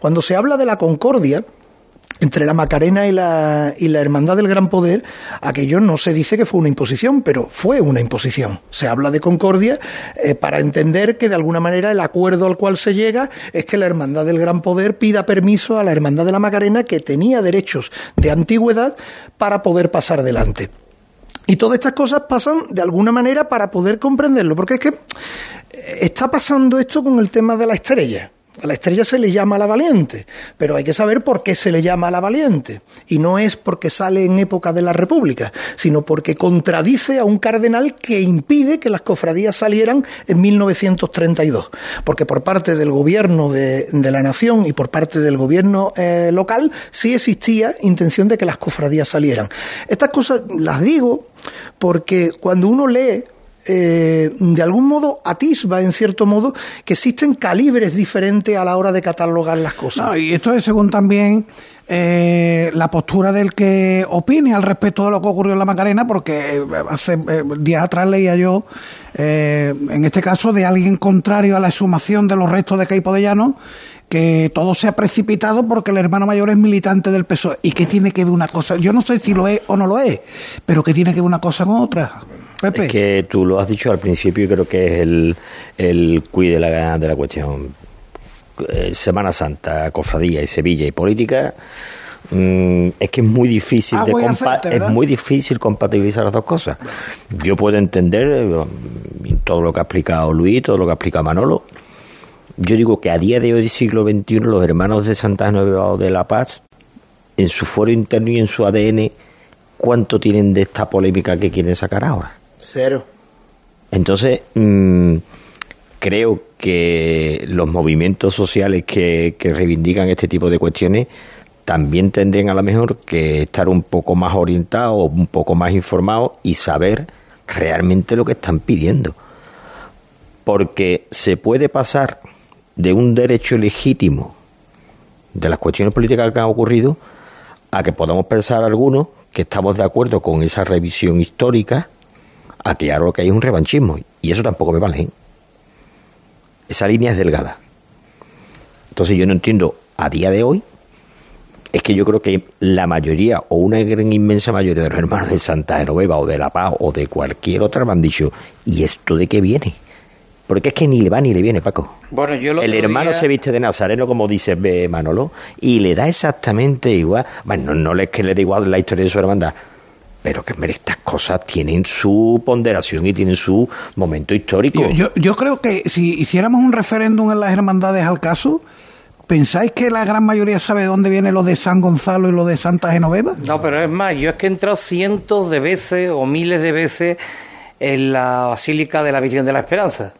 Cuando se habla de la concordia, entre la Macarena y la, y la Hermandad del Gran Poder, aquello no se dice que fue una imposición, pero fue una imposición. Se habla de concordia eh, para entender que de alguna manera el acuerdo al cual se llega es que la Hermandad del Gran Poder pida permiso a la Hermandad de la Macarena que tenía derechos de antigüedad para poder pasar delante. Y todas estas cosas pasan de alguna manera para poder comprenderlo, porque es que está pasando esto con el tema de la estrella. A la estrella se le llama la valiente, pero hay que saber por qué se le llama la valiente. Y no es porque sale en época de la República, sino porque contradice a un cardenal que impide que las cofradías salieran en 1932. Porque por parte del gobierno de, la nación y por parte del gobierno eh, local sí existía intención de que las cofradías salieran. Estas cosas las digo porque cuando uno lee eh, de algún modo atisba, en cierto modo, que existen calibres diferentes a la hora de catalogar las cosas. Y esto es según también eh, la postura del que opine al respecto de lo que ocurrió en la Macarena, porque eh, hace eh, días atrás leía yo, en este caso, de alguien contrario a la exhumación de los restos de Caipo de Llano, que todo se ha precipitado porque el hermano mayor es militante del PSOE. ¿Y qué tiene que ver una cosa? Yo no sé si lo es o no lo es, pero que tiene que ver una cosa con otra. Pepe. Es que tú lo has dicho al principio y creo que es el, el cuid de la, de la cuestión. Eh, Semana Santa, cofradía y Sevilla y política. mm, es que es muy difícil de aceite, ¿verdad? es muy difícil compatibilizar las dos cosas. Yo puedo entender eh, todo lo que ha explicado Luis, todo lo que ha explicado Manolo. Yo digo que a día de hoy, siglo XXI, los hermanos de Santa Genoveva de la Paz, en su foro interno y en su ADN, ¿cuánto tienen de esta polémica que quieren sacar ahora? Cero. Entonces, mm, creo que los movimientos sociales que, que reivindican este tipo de cuestiones también tendrían a lo mejor que estar un poco más orientados, un poco más informados y saber realmente lo que están pidiendo. Porque se puede pasar de un derecho legítimo de las cuestiones políticas que han ocurrido a que podamos pensar algunos que estamos de acuerdo con esa revisión histórica a que ahora lo que hay es un revanchismo. Y eso tampoco me vale. ¿eh? Esa línea es delgada. Entonces yo no entiendo a día de hoy, es que yo creo que la mayoría o una gran inmensa mayoría de los hermanos de Santa Genoveva o de La Paz o de cualquier otra me han dicho, ¿y esto de qué viene? Porque es que ni le va ni le viene, Paco. Bueno, yo lo El hermano se viste de nazareno, como dice Manolo, y le da exactamente igual. Bueno, no, no es que le dé igual la historia de su hermandad, pero que hombre, estas cosas tienen su ponderación y tienen su momento histórico. Yo, yo, yo creo que si hiciéramos un referéndum en las hermandades al caso, ¿pensáis que la gran mayoría sabe de dónde viene lo de San Gonzalo y lo de Santa Genoveva? No, pero es más, yo es que he entrado cientos de veces o miles de veces en la Basílica de la Virgen de la Esperanza.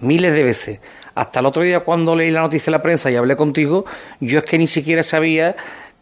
Miles de veces. Hasta el otro día cuando leí la noticia en la prensa y hablé contigo, yo es que ni siquiera sabía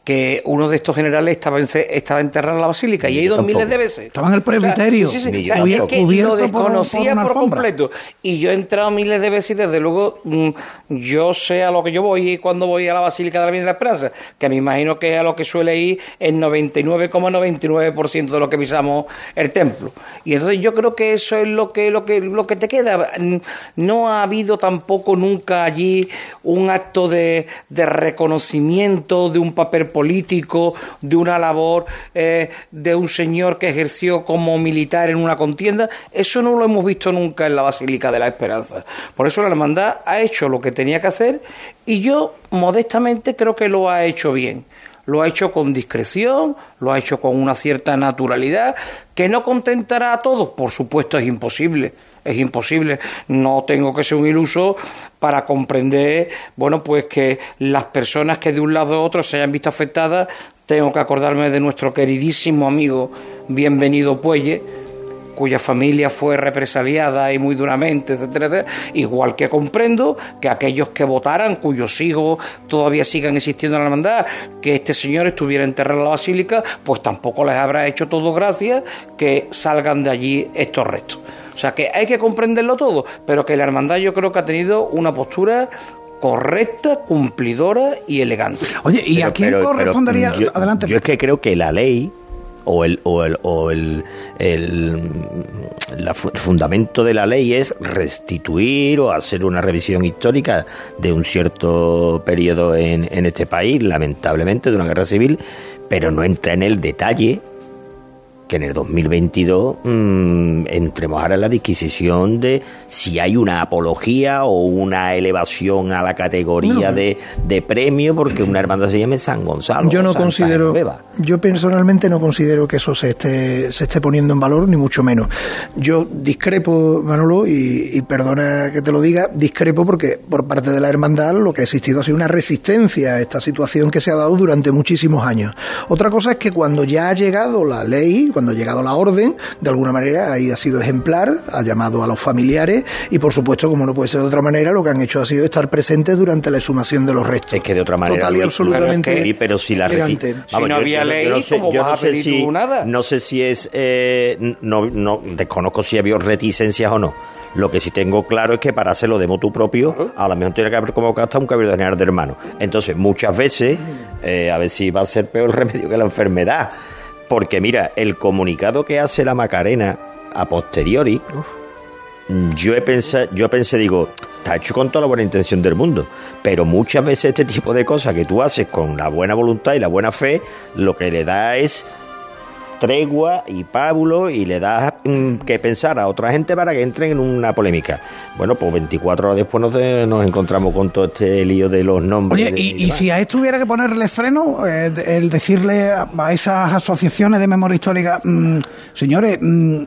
que uno de estos generales estaba, en- estaba enterrado en la basílica y he ido miles de veces. Estaba en el presbiterio. O sea, sí, sí, Ni o sea, yo es tampoco. que Cubierto lo por- por desconocía por, completo. Y yo he entrado miles de veces y desde luego mm, yo sé a lo que yo voy y cuando voy a la Basílica de la Virgen de la Esperanza, que me imagino que es a lo que suele ir el 99,99% de lo que pisamos el templo. Y entonces yo creo que eso es lo que, lo que, lo que te queda. Mm, No ha habido tampoco nunca allí un acto de, de reconocimiento de un papel político, de una labor eh, de un señor que ejerció como militar en una contienda. Eso no lo hemos visto nunca en la Basílica de la Esperanza. Por eso la hermandad ha hecho lo que tenía que hacer y yo modestamente creo que lo ha hecho bien. Lo ha hecho con discreción, lo ha hecho con una cierta naturalidad, que no contentará a todos, por supuesto es imposible, es imposible. No tengo que ser un iluso para comprender, bueno, pues que las personas que de un lado a otro se hayan visto afectadas, tengo que acordarme de nuestro queridísimo amigo Bienvenido Puelle, cuya familia fue represaliada y muy duramente, etcétera, etcétera, igual que comprendo que aquellos que votaran, cuyos hijos todavía sigan existiendo en la hermandad, que este señor estuviera enterrado en la basílica, pues tampoco les habrá hecho todo gracia que salgan de allí estos restos. O sea que hay que comprenderlo todo, pero que la hermandad yo creo que ha tenido una postura correcta, cumplidora y elegante. Oye, ¿y a quién Pero- pero, correspondería? yo, Adelante. yo es que creo que la ley o el, o el, o el, el, la fu- el fundamento de la ley es restituir o hacer una revisión histórica de un cierto periodo en, en este país, lamentablemente, de una guerra civil, pero no entra en el detalle que en el 2022 mm, entremos ahora en la disquisición de si hay una apología o una elevación a la categoría No. de, de premio porque una hermandad se llame San Gonzalo. Yo no Santa considero, Genoveva. yo personalmente no considero que eso se esté, se esté poniendo en valor, ni mucho menos. Yo discrepo, Manolo, y, y perdona que te lo diga, discrepo porque por parte de la hermandad lo que ha existido ha sido una resistencia a esta situación que se ha dado durante muchísimos años. Otra cosa es que cuando ya ha llegado la ley, cuando ha llegado la orden, de alguna manera ahí ha sido ejemplar, ha llamado a los familiares y por supuesto, como no puede ser de otra manera, lo que han hecho ha sido estar presentes durante la exhumación de los restos. Es que de otra manera. Total y absolutamente pero si la elegante. Vamos, Si no yo- había yo- yo ley, no sé- ¿cómo yo vas no a pedir si- tú nada? No sé si es. eh, no, no, desconozco si había reticencias o no. Lo que sí tengo claro es que para hacerlo de motu propio, a lo mejor tiene que haber convocado hasta un cabildo general de hermanos. Entonces, muchas veces, eh, a ver si va a ser peor el <laughs> remedio que la enfermedad. Porque mira, el comunicado que hace la Macarena a posteriori, yo he pensado, yo pensé, digo, está hecho con toda la buena intención del mundo, pero muchas veces este tipo de cosas que tú haces con la buena voluntad y la buena fe, lo que le da es tregua y pábulo y le da mm, que pensar a otra gente para que entren en una polémica. Bueno, pues 24 horas después nos, de- nos encontramos con todo este lío de los nombres. Oye, y, y si a esto hubiera que ponerle freno, eh, el decirle a, a esas asociaciones de memoria histórica, mm, señores, mm,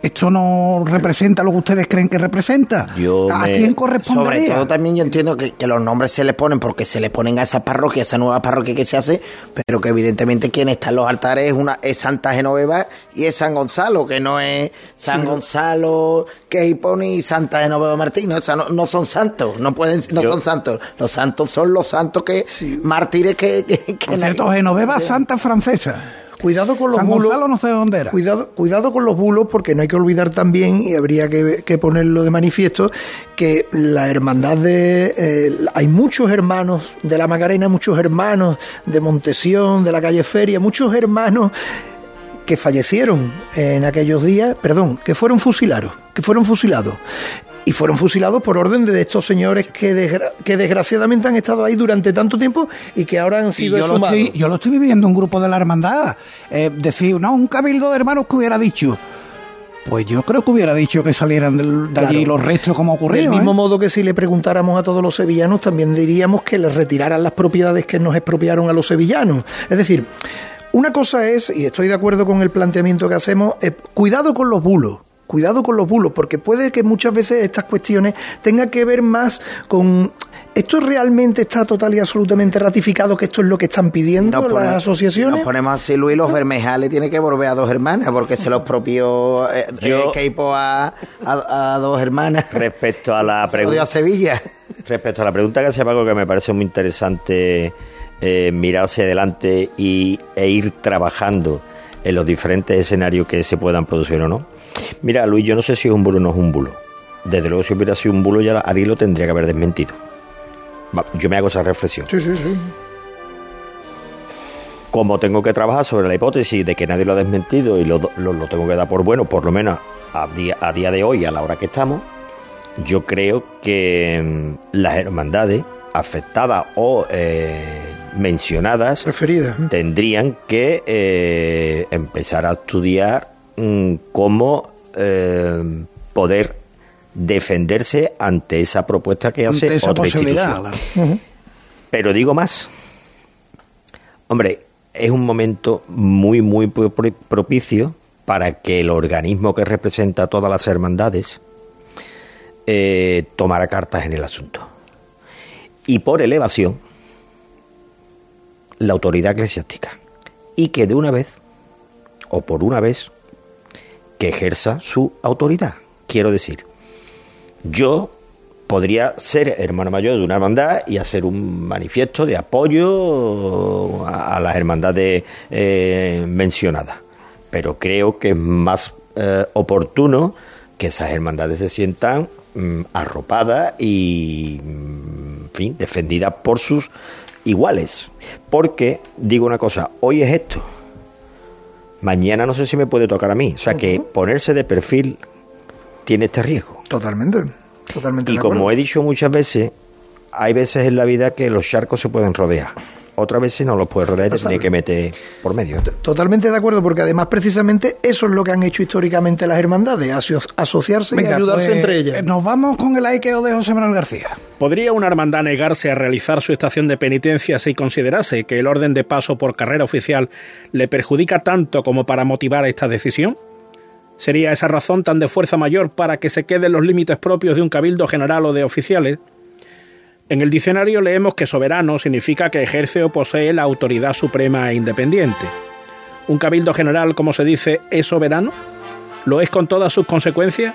esto no representa lo que ustedes creen que representa. Yo ¿A me- quién Sobre correspondería? todo también yo entiendo que, que los nombres se les ponen porque se les ponen a esa parroquia, a esa nueva parroquia que se hace, pero que evidentemente quien está en los altares es una es Santa Genoveva y es San Gonzalo, que no es San Sí. Gonzalo que Hiponi y Santa Genoveva Martín, o sea, no, no son santos, no pueden, no Yo- son santos, los santos son los santos que mártires que, que, que Por cierto, Genoveva Santa Francesa. Cuidado con los San bulos. Gonzalo no sé dónde era. Cuidado, cuidado con los bulos, porque no hay que olvidar también, y habría que, que ponerlo de manifiesto, que la hermandad de. eh, hay muchos hermanos de la Macarena, muchos hermanos de Montesión, de la calle Feria, muchos hermanos que fallecieron en aquellos días, perdón, que fueron fusilados, que fueron fusilados. Y fueron fusilados por orden de estos señores que, desgra- que desgraciadamente han estado ahí durante tanto tiempo y que ahora han sido yo, lo exhumados. estoy, yo lo estoy viviendo un grupo de la hermandad. Eh, decir, no, un cabildo de hermanos que hubiera dicho. Pues yo creo que hubiera dicho que salieran del- de, allí los restos como ocurrió. Del mismo ¿eh? modo que si le preguntáramos a todos los sevillanos, también diríamos que les retiraran las propiedades que nos expropiaron a los sevillanos. Es decir, una cosa es, y estoy de acuerdo con el planteamiento que hacemos, eh, cuidado con los bulos. Cuidado con los bulos, porque puede que muchas veces estas cuestiones tengan que ver más con... ¿Esto realmente está total y absolutamente ratificado que esto es lo que están pidiendo las asociaciones? Nos ponemos así, Luis, los Bermejales tiene que volver a dos hermanas, porque se los propió eh, Yo- eh, Keipo a, a, a dos hermanas. Respecto a la <laughs> pregunta. a Sevilla. Respecto a la pregunta que hace Paco, que me parece muy interesante eh, mirarse adelante y, e ir trabajando en los diferentes escenarios que se puedan producir o no. Mira, Luis, yo no sé si es un bulo o no es un bulo. Desde luego, si hubiera sido un bulo, ya Ari lo tendría que haber desmentido. Yo me hago esa reflexión. Sí, sí, sí. Como tengo que trabajar sobre la hipótesis de que nadie lo ha desmentido y lo, lo- lo tengo que dar por bueno, por lo menos a día, a día de hoy, a la hora que estamos, yo creo que mm, las hermandades afectadas o eh, mencionadas tendrían que eh, empezar a estudiar cómo eh, poder defenderse ante esa propuesta que hace esa otra institución. Pero digo más. Hombre, es un momento muy, muy pro- pro- propicio para que el organismo que representa a todas las hermandades eh, tomara cartas en el asunto. Y por elevación, la autoridad eclesiástica. Y que de una vez, o por una vez, que ejerza su autoridad. Quiero decir, yo podría ser hermano mayor de una hermandad y hacer un manifiesto de apoyo a, las hermandades eh, mencionadas. Pero creo que es más eh, oportuno que esas hermandades se sientan mm, arropadas y, mm, fin, defendidas por sus iguales. Porque, digo una cosa, hoy es esto, mañana no sé si me puede tocar a mí. O sea que ponerse de perfil tiene este riesgo. Totalmente, totalmente. Y de como he dicho muchas veces, hay veces en la vida que los charcos se pueden rodear. Otras veces no los puedes rodear y te Pasa- tienes que meter por medio. Totalmente de acuerdo, porque además precisamente eso es lo que han hecho históricamente las hermandades, aso- asociarse y ayudarse pues, entre ellas. Nos vamos con el aikeo de José Manuel García. ¿Podría una hermandad negarse a realizar su estación de penitencia si considerase que el orden de paso por carrera oficial le perjudica tanto como para motivar esta decisión? ¿Sería esa razón tan de fuerza mayor para que se queden los límites propios de un cabildo general o de oficiales? En el diccionario leemos que soberano significa que ejerce o posee la autoridad suprema e independiente. ¿Un cabildo general, como se dice, es soberano? ¿Lo es con todas sus consecuencias?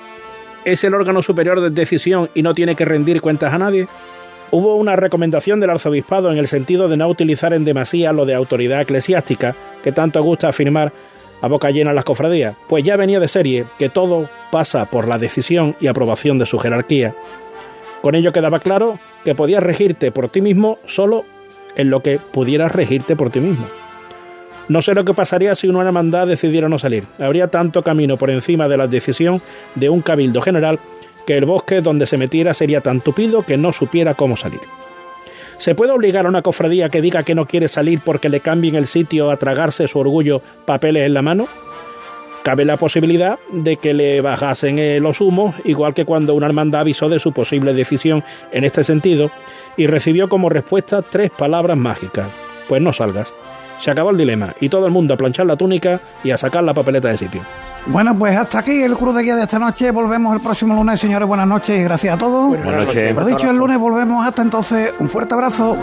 ¿Es el órgano superior de decisión y no tiene que rendir cuentas a nadie? Hubo una recomendación del arzobispado en el sentido de no utilizar en demasía lo de autoridad eclesiástica, que tanto gusta afirmar a boca llena en las cofradías, pues ya venía de serie que todo pasa por la decisión y aprobación de su jerarquía. Con ello quedaba claro que podías regirte por ti mismo solo en lo que pudieras regirte por ti mismo. No sé lo que pasaría si una hermandad decidiera no salir. Habría tanto camino por encima de la decisión de un cabildo general que el bosque donde se metiera sería tan tupido que no supiera cómo salir. ¿Se puede obligar a una cofradía que diga que no quiere salir porque le cambien el sitio a tragarse su orgullo papeles en la mano? Cabe la posibilidad de que le bajasen eh, los humos, igual que cuando una hermandad avisó de su posible decisión en este sentido y recibió como respuesta tres palabras mágicas. Pues no salgas. Se acabó el dilema y todo el mundo a planchar la túnica y a sacar la papeleta de sitio. Bueno, pues hasta aquí el Cruz de Guía de esta noche. Volvemos el próximo lunes, señores. Buenas noches y gracias a todos. Buenas noches. Lo dicho, el lunes volvemos. Hasta entonces, un fuerte abrazo.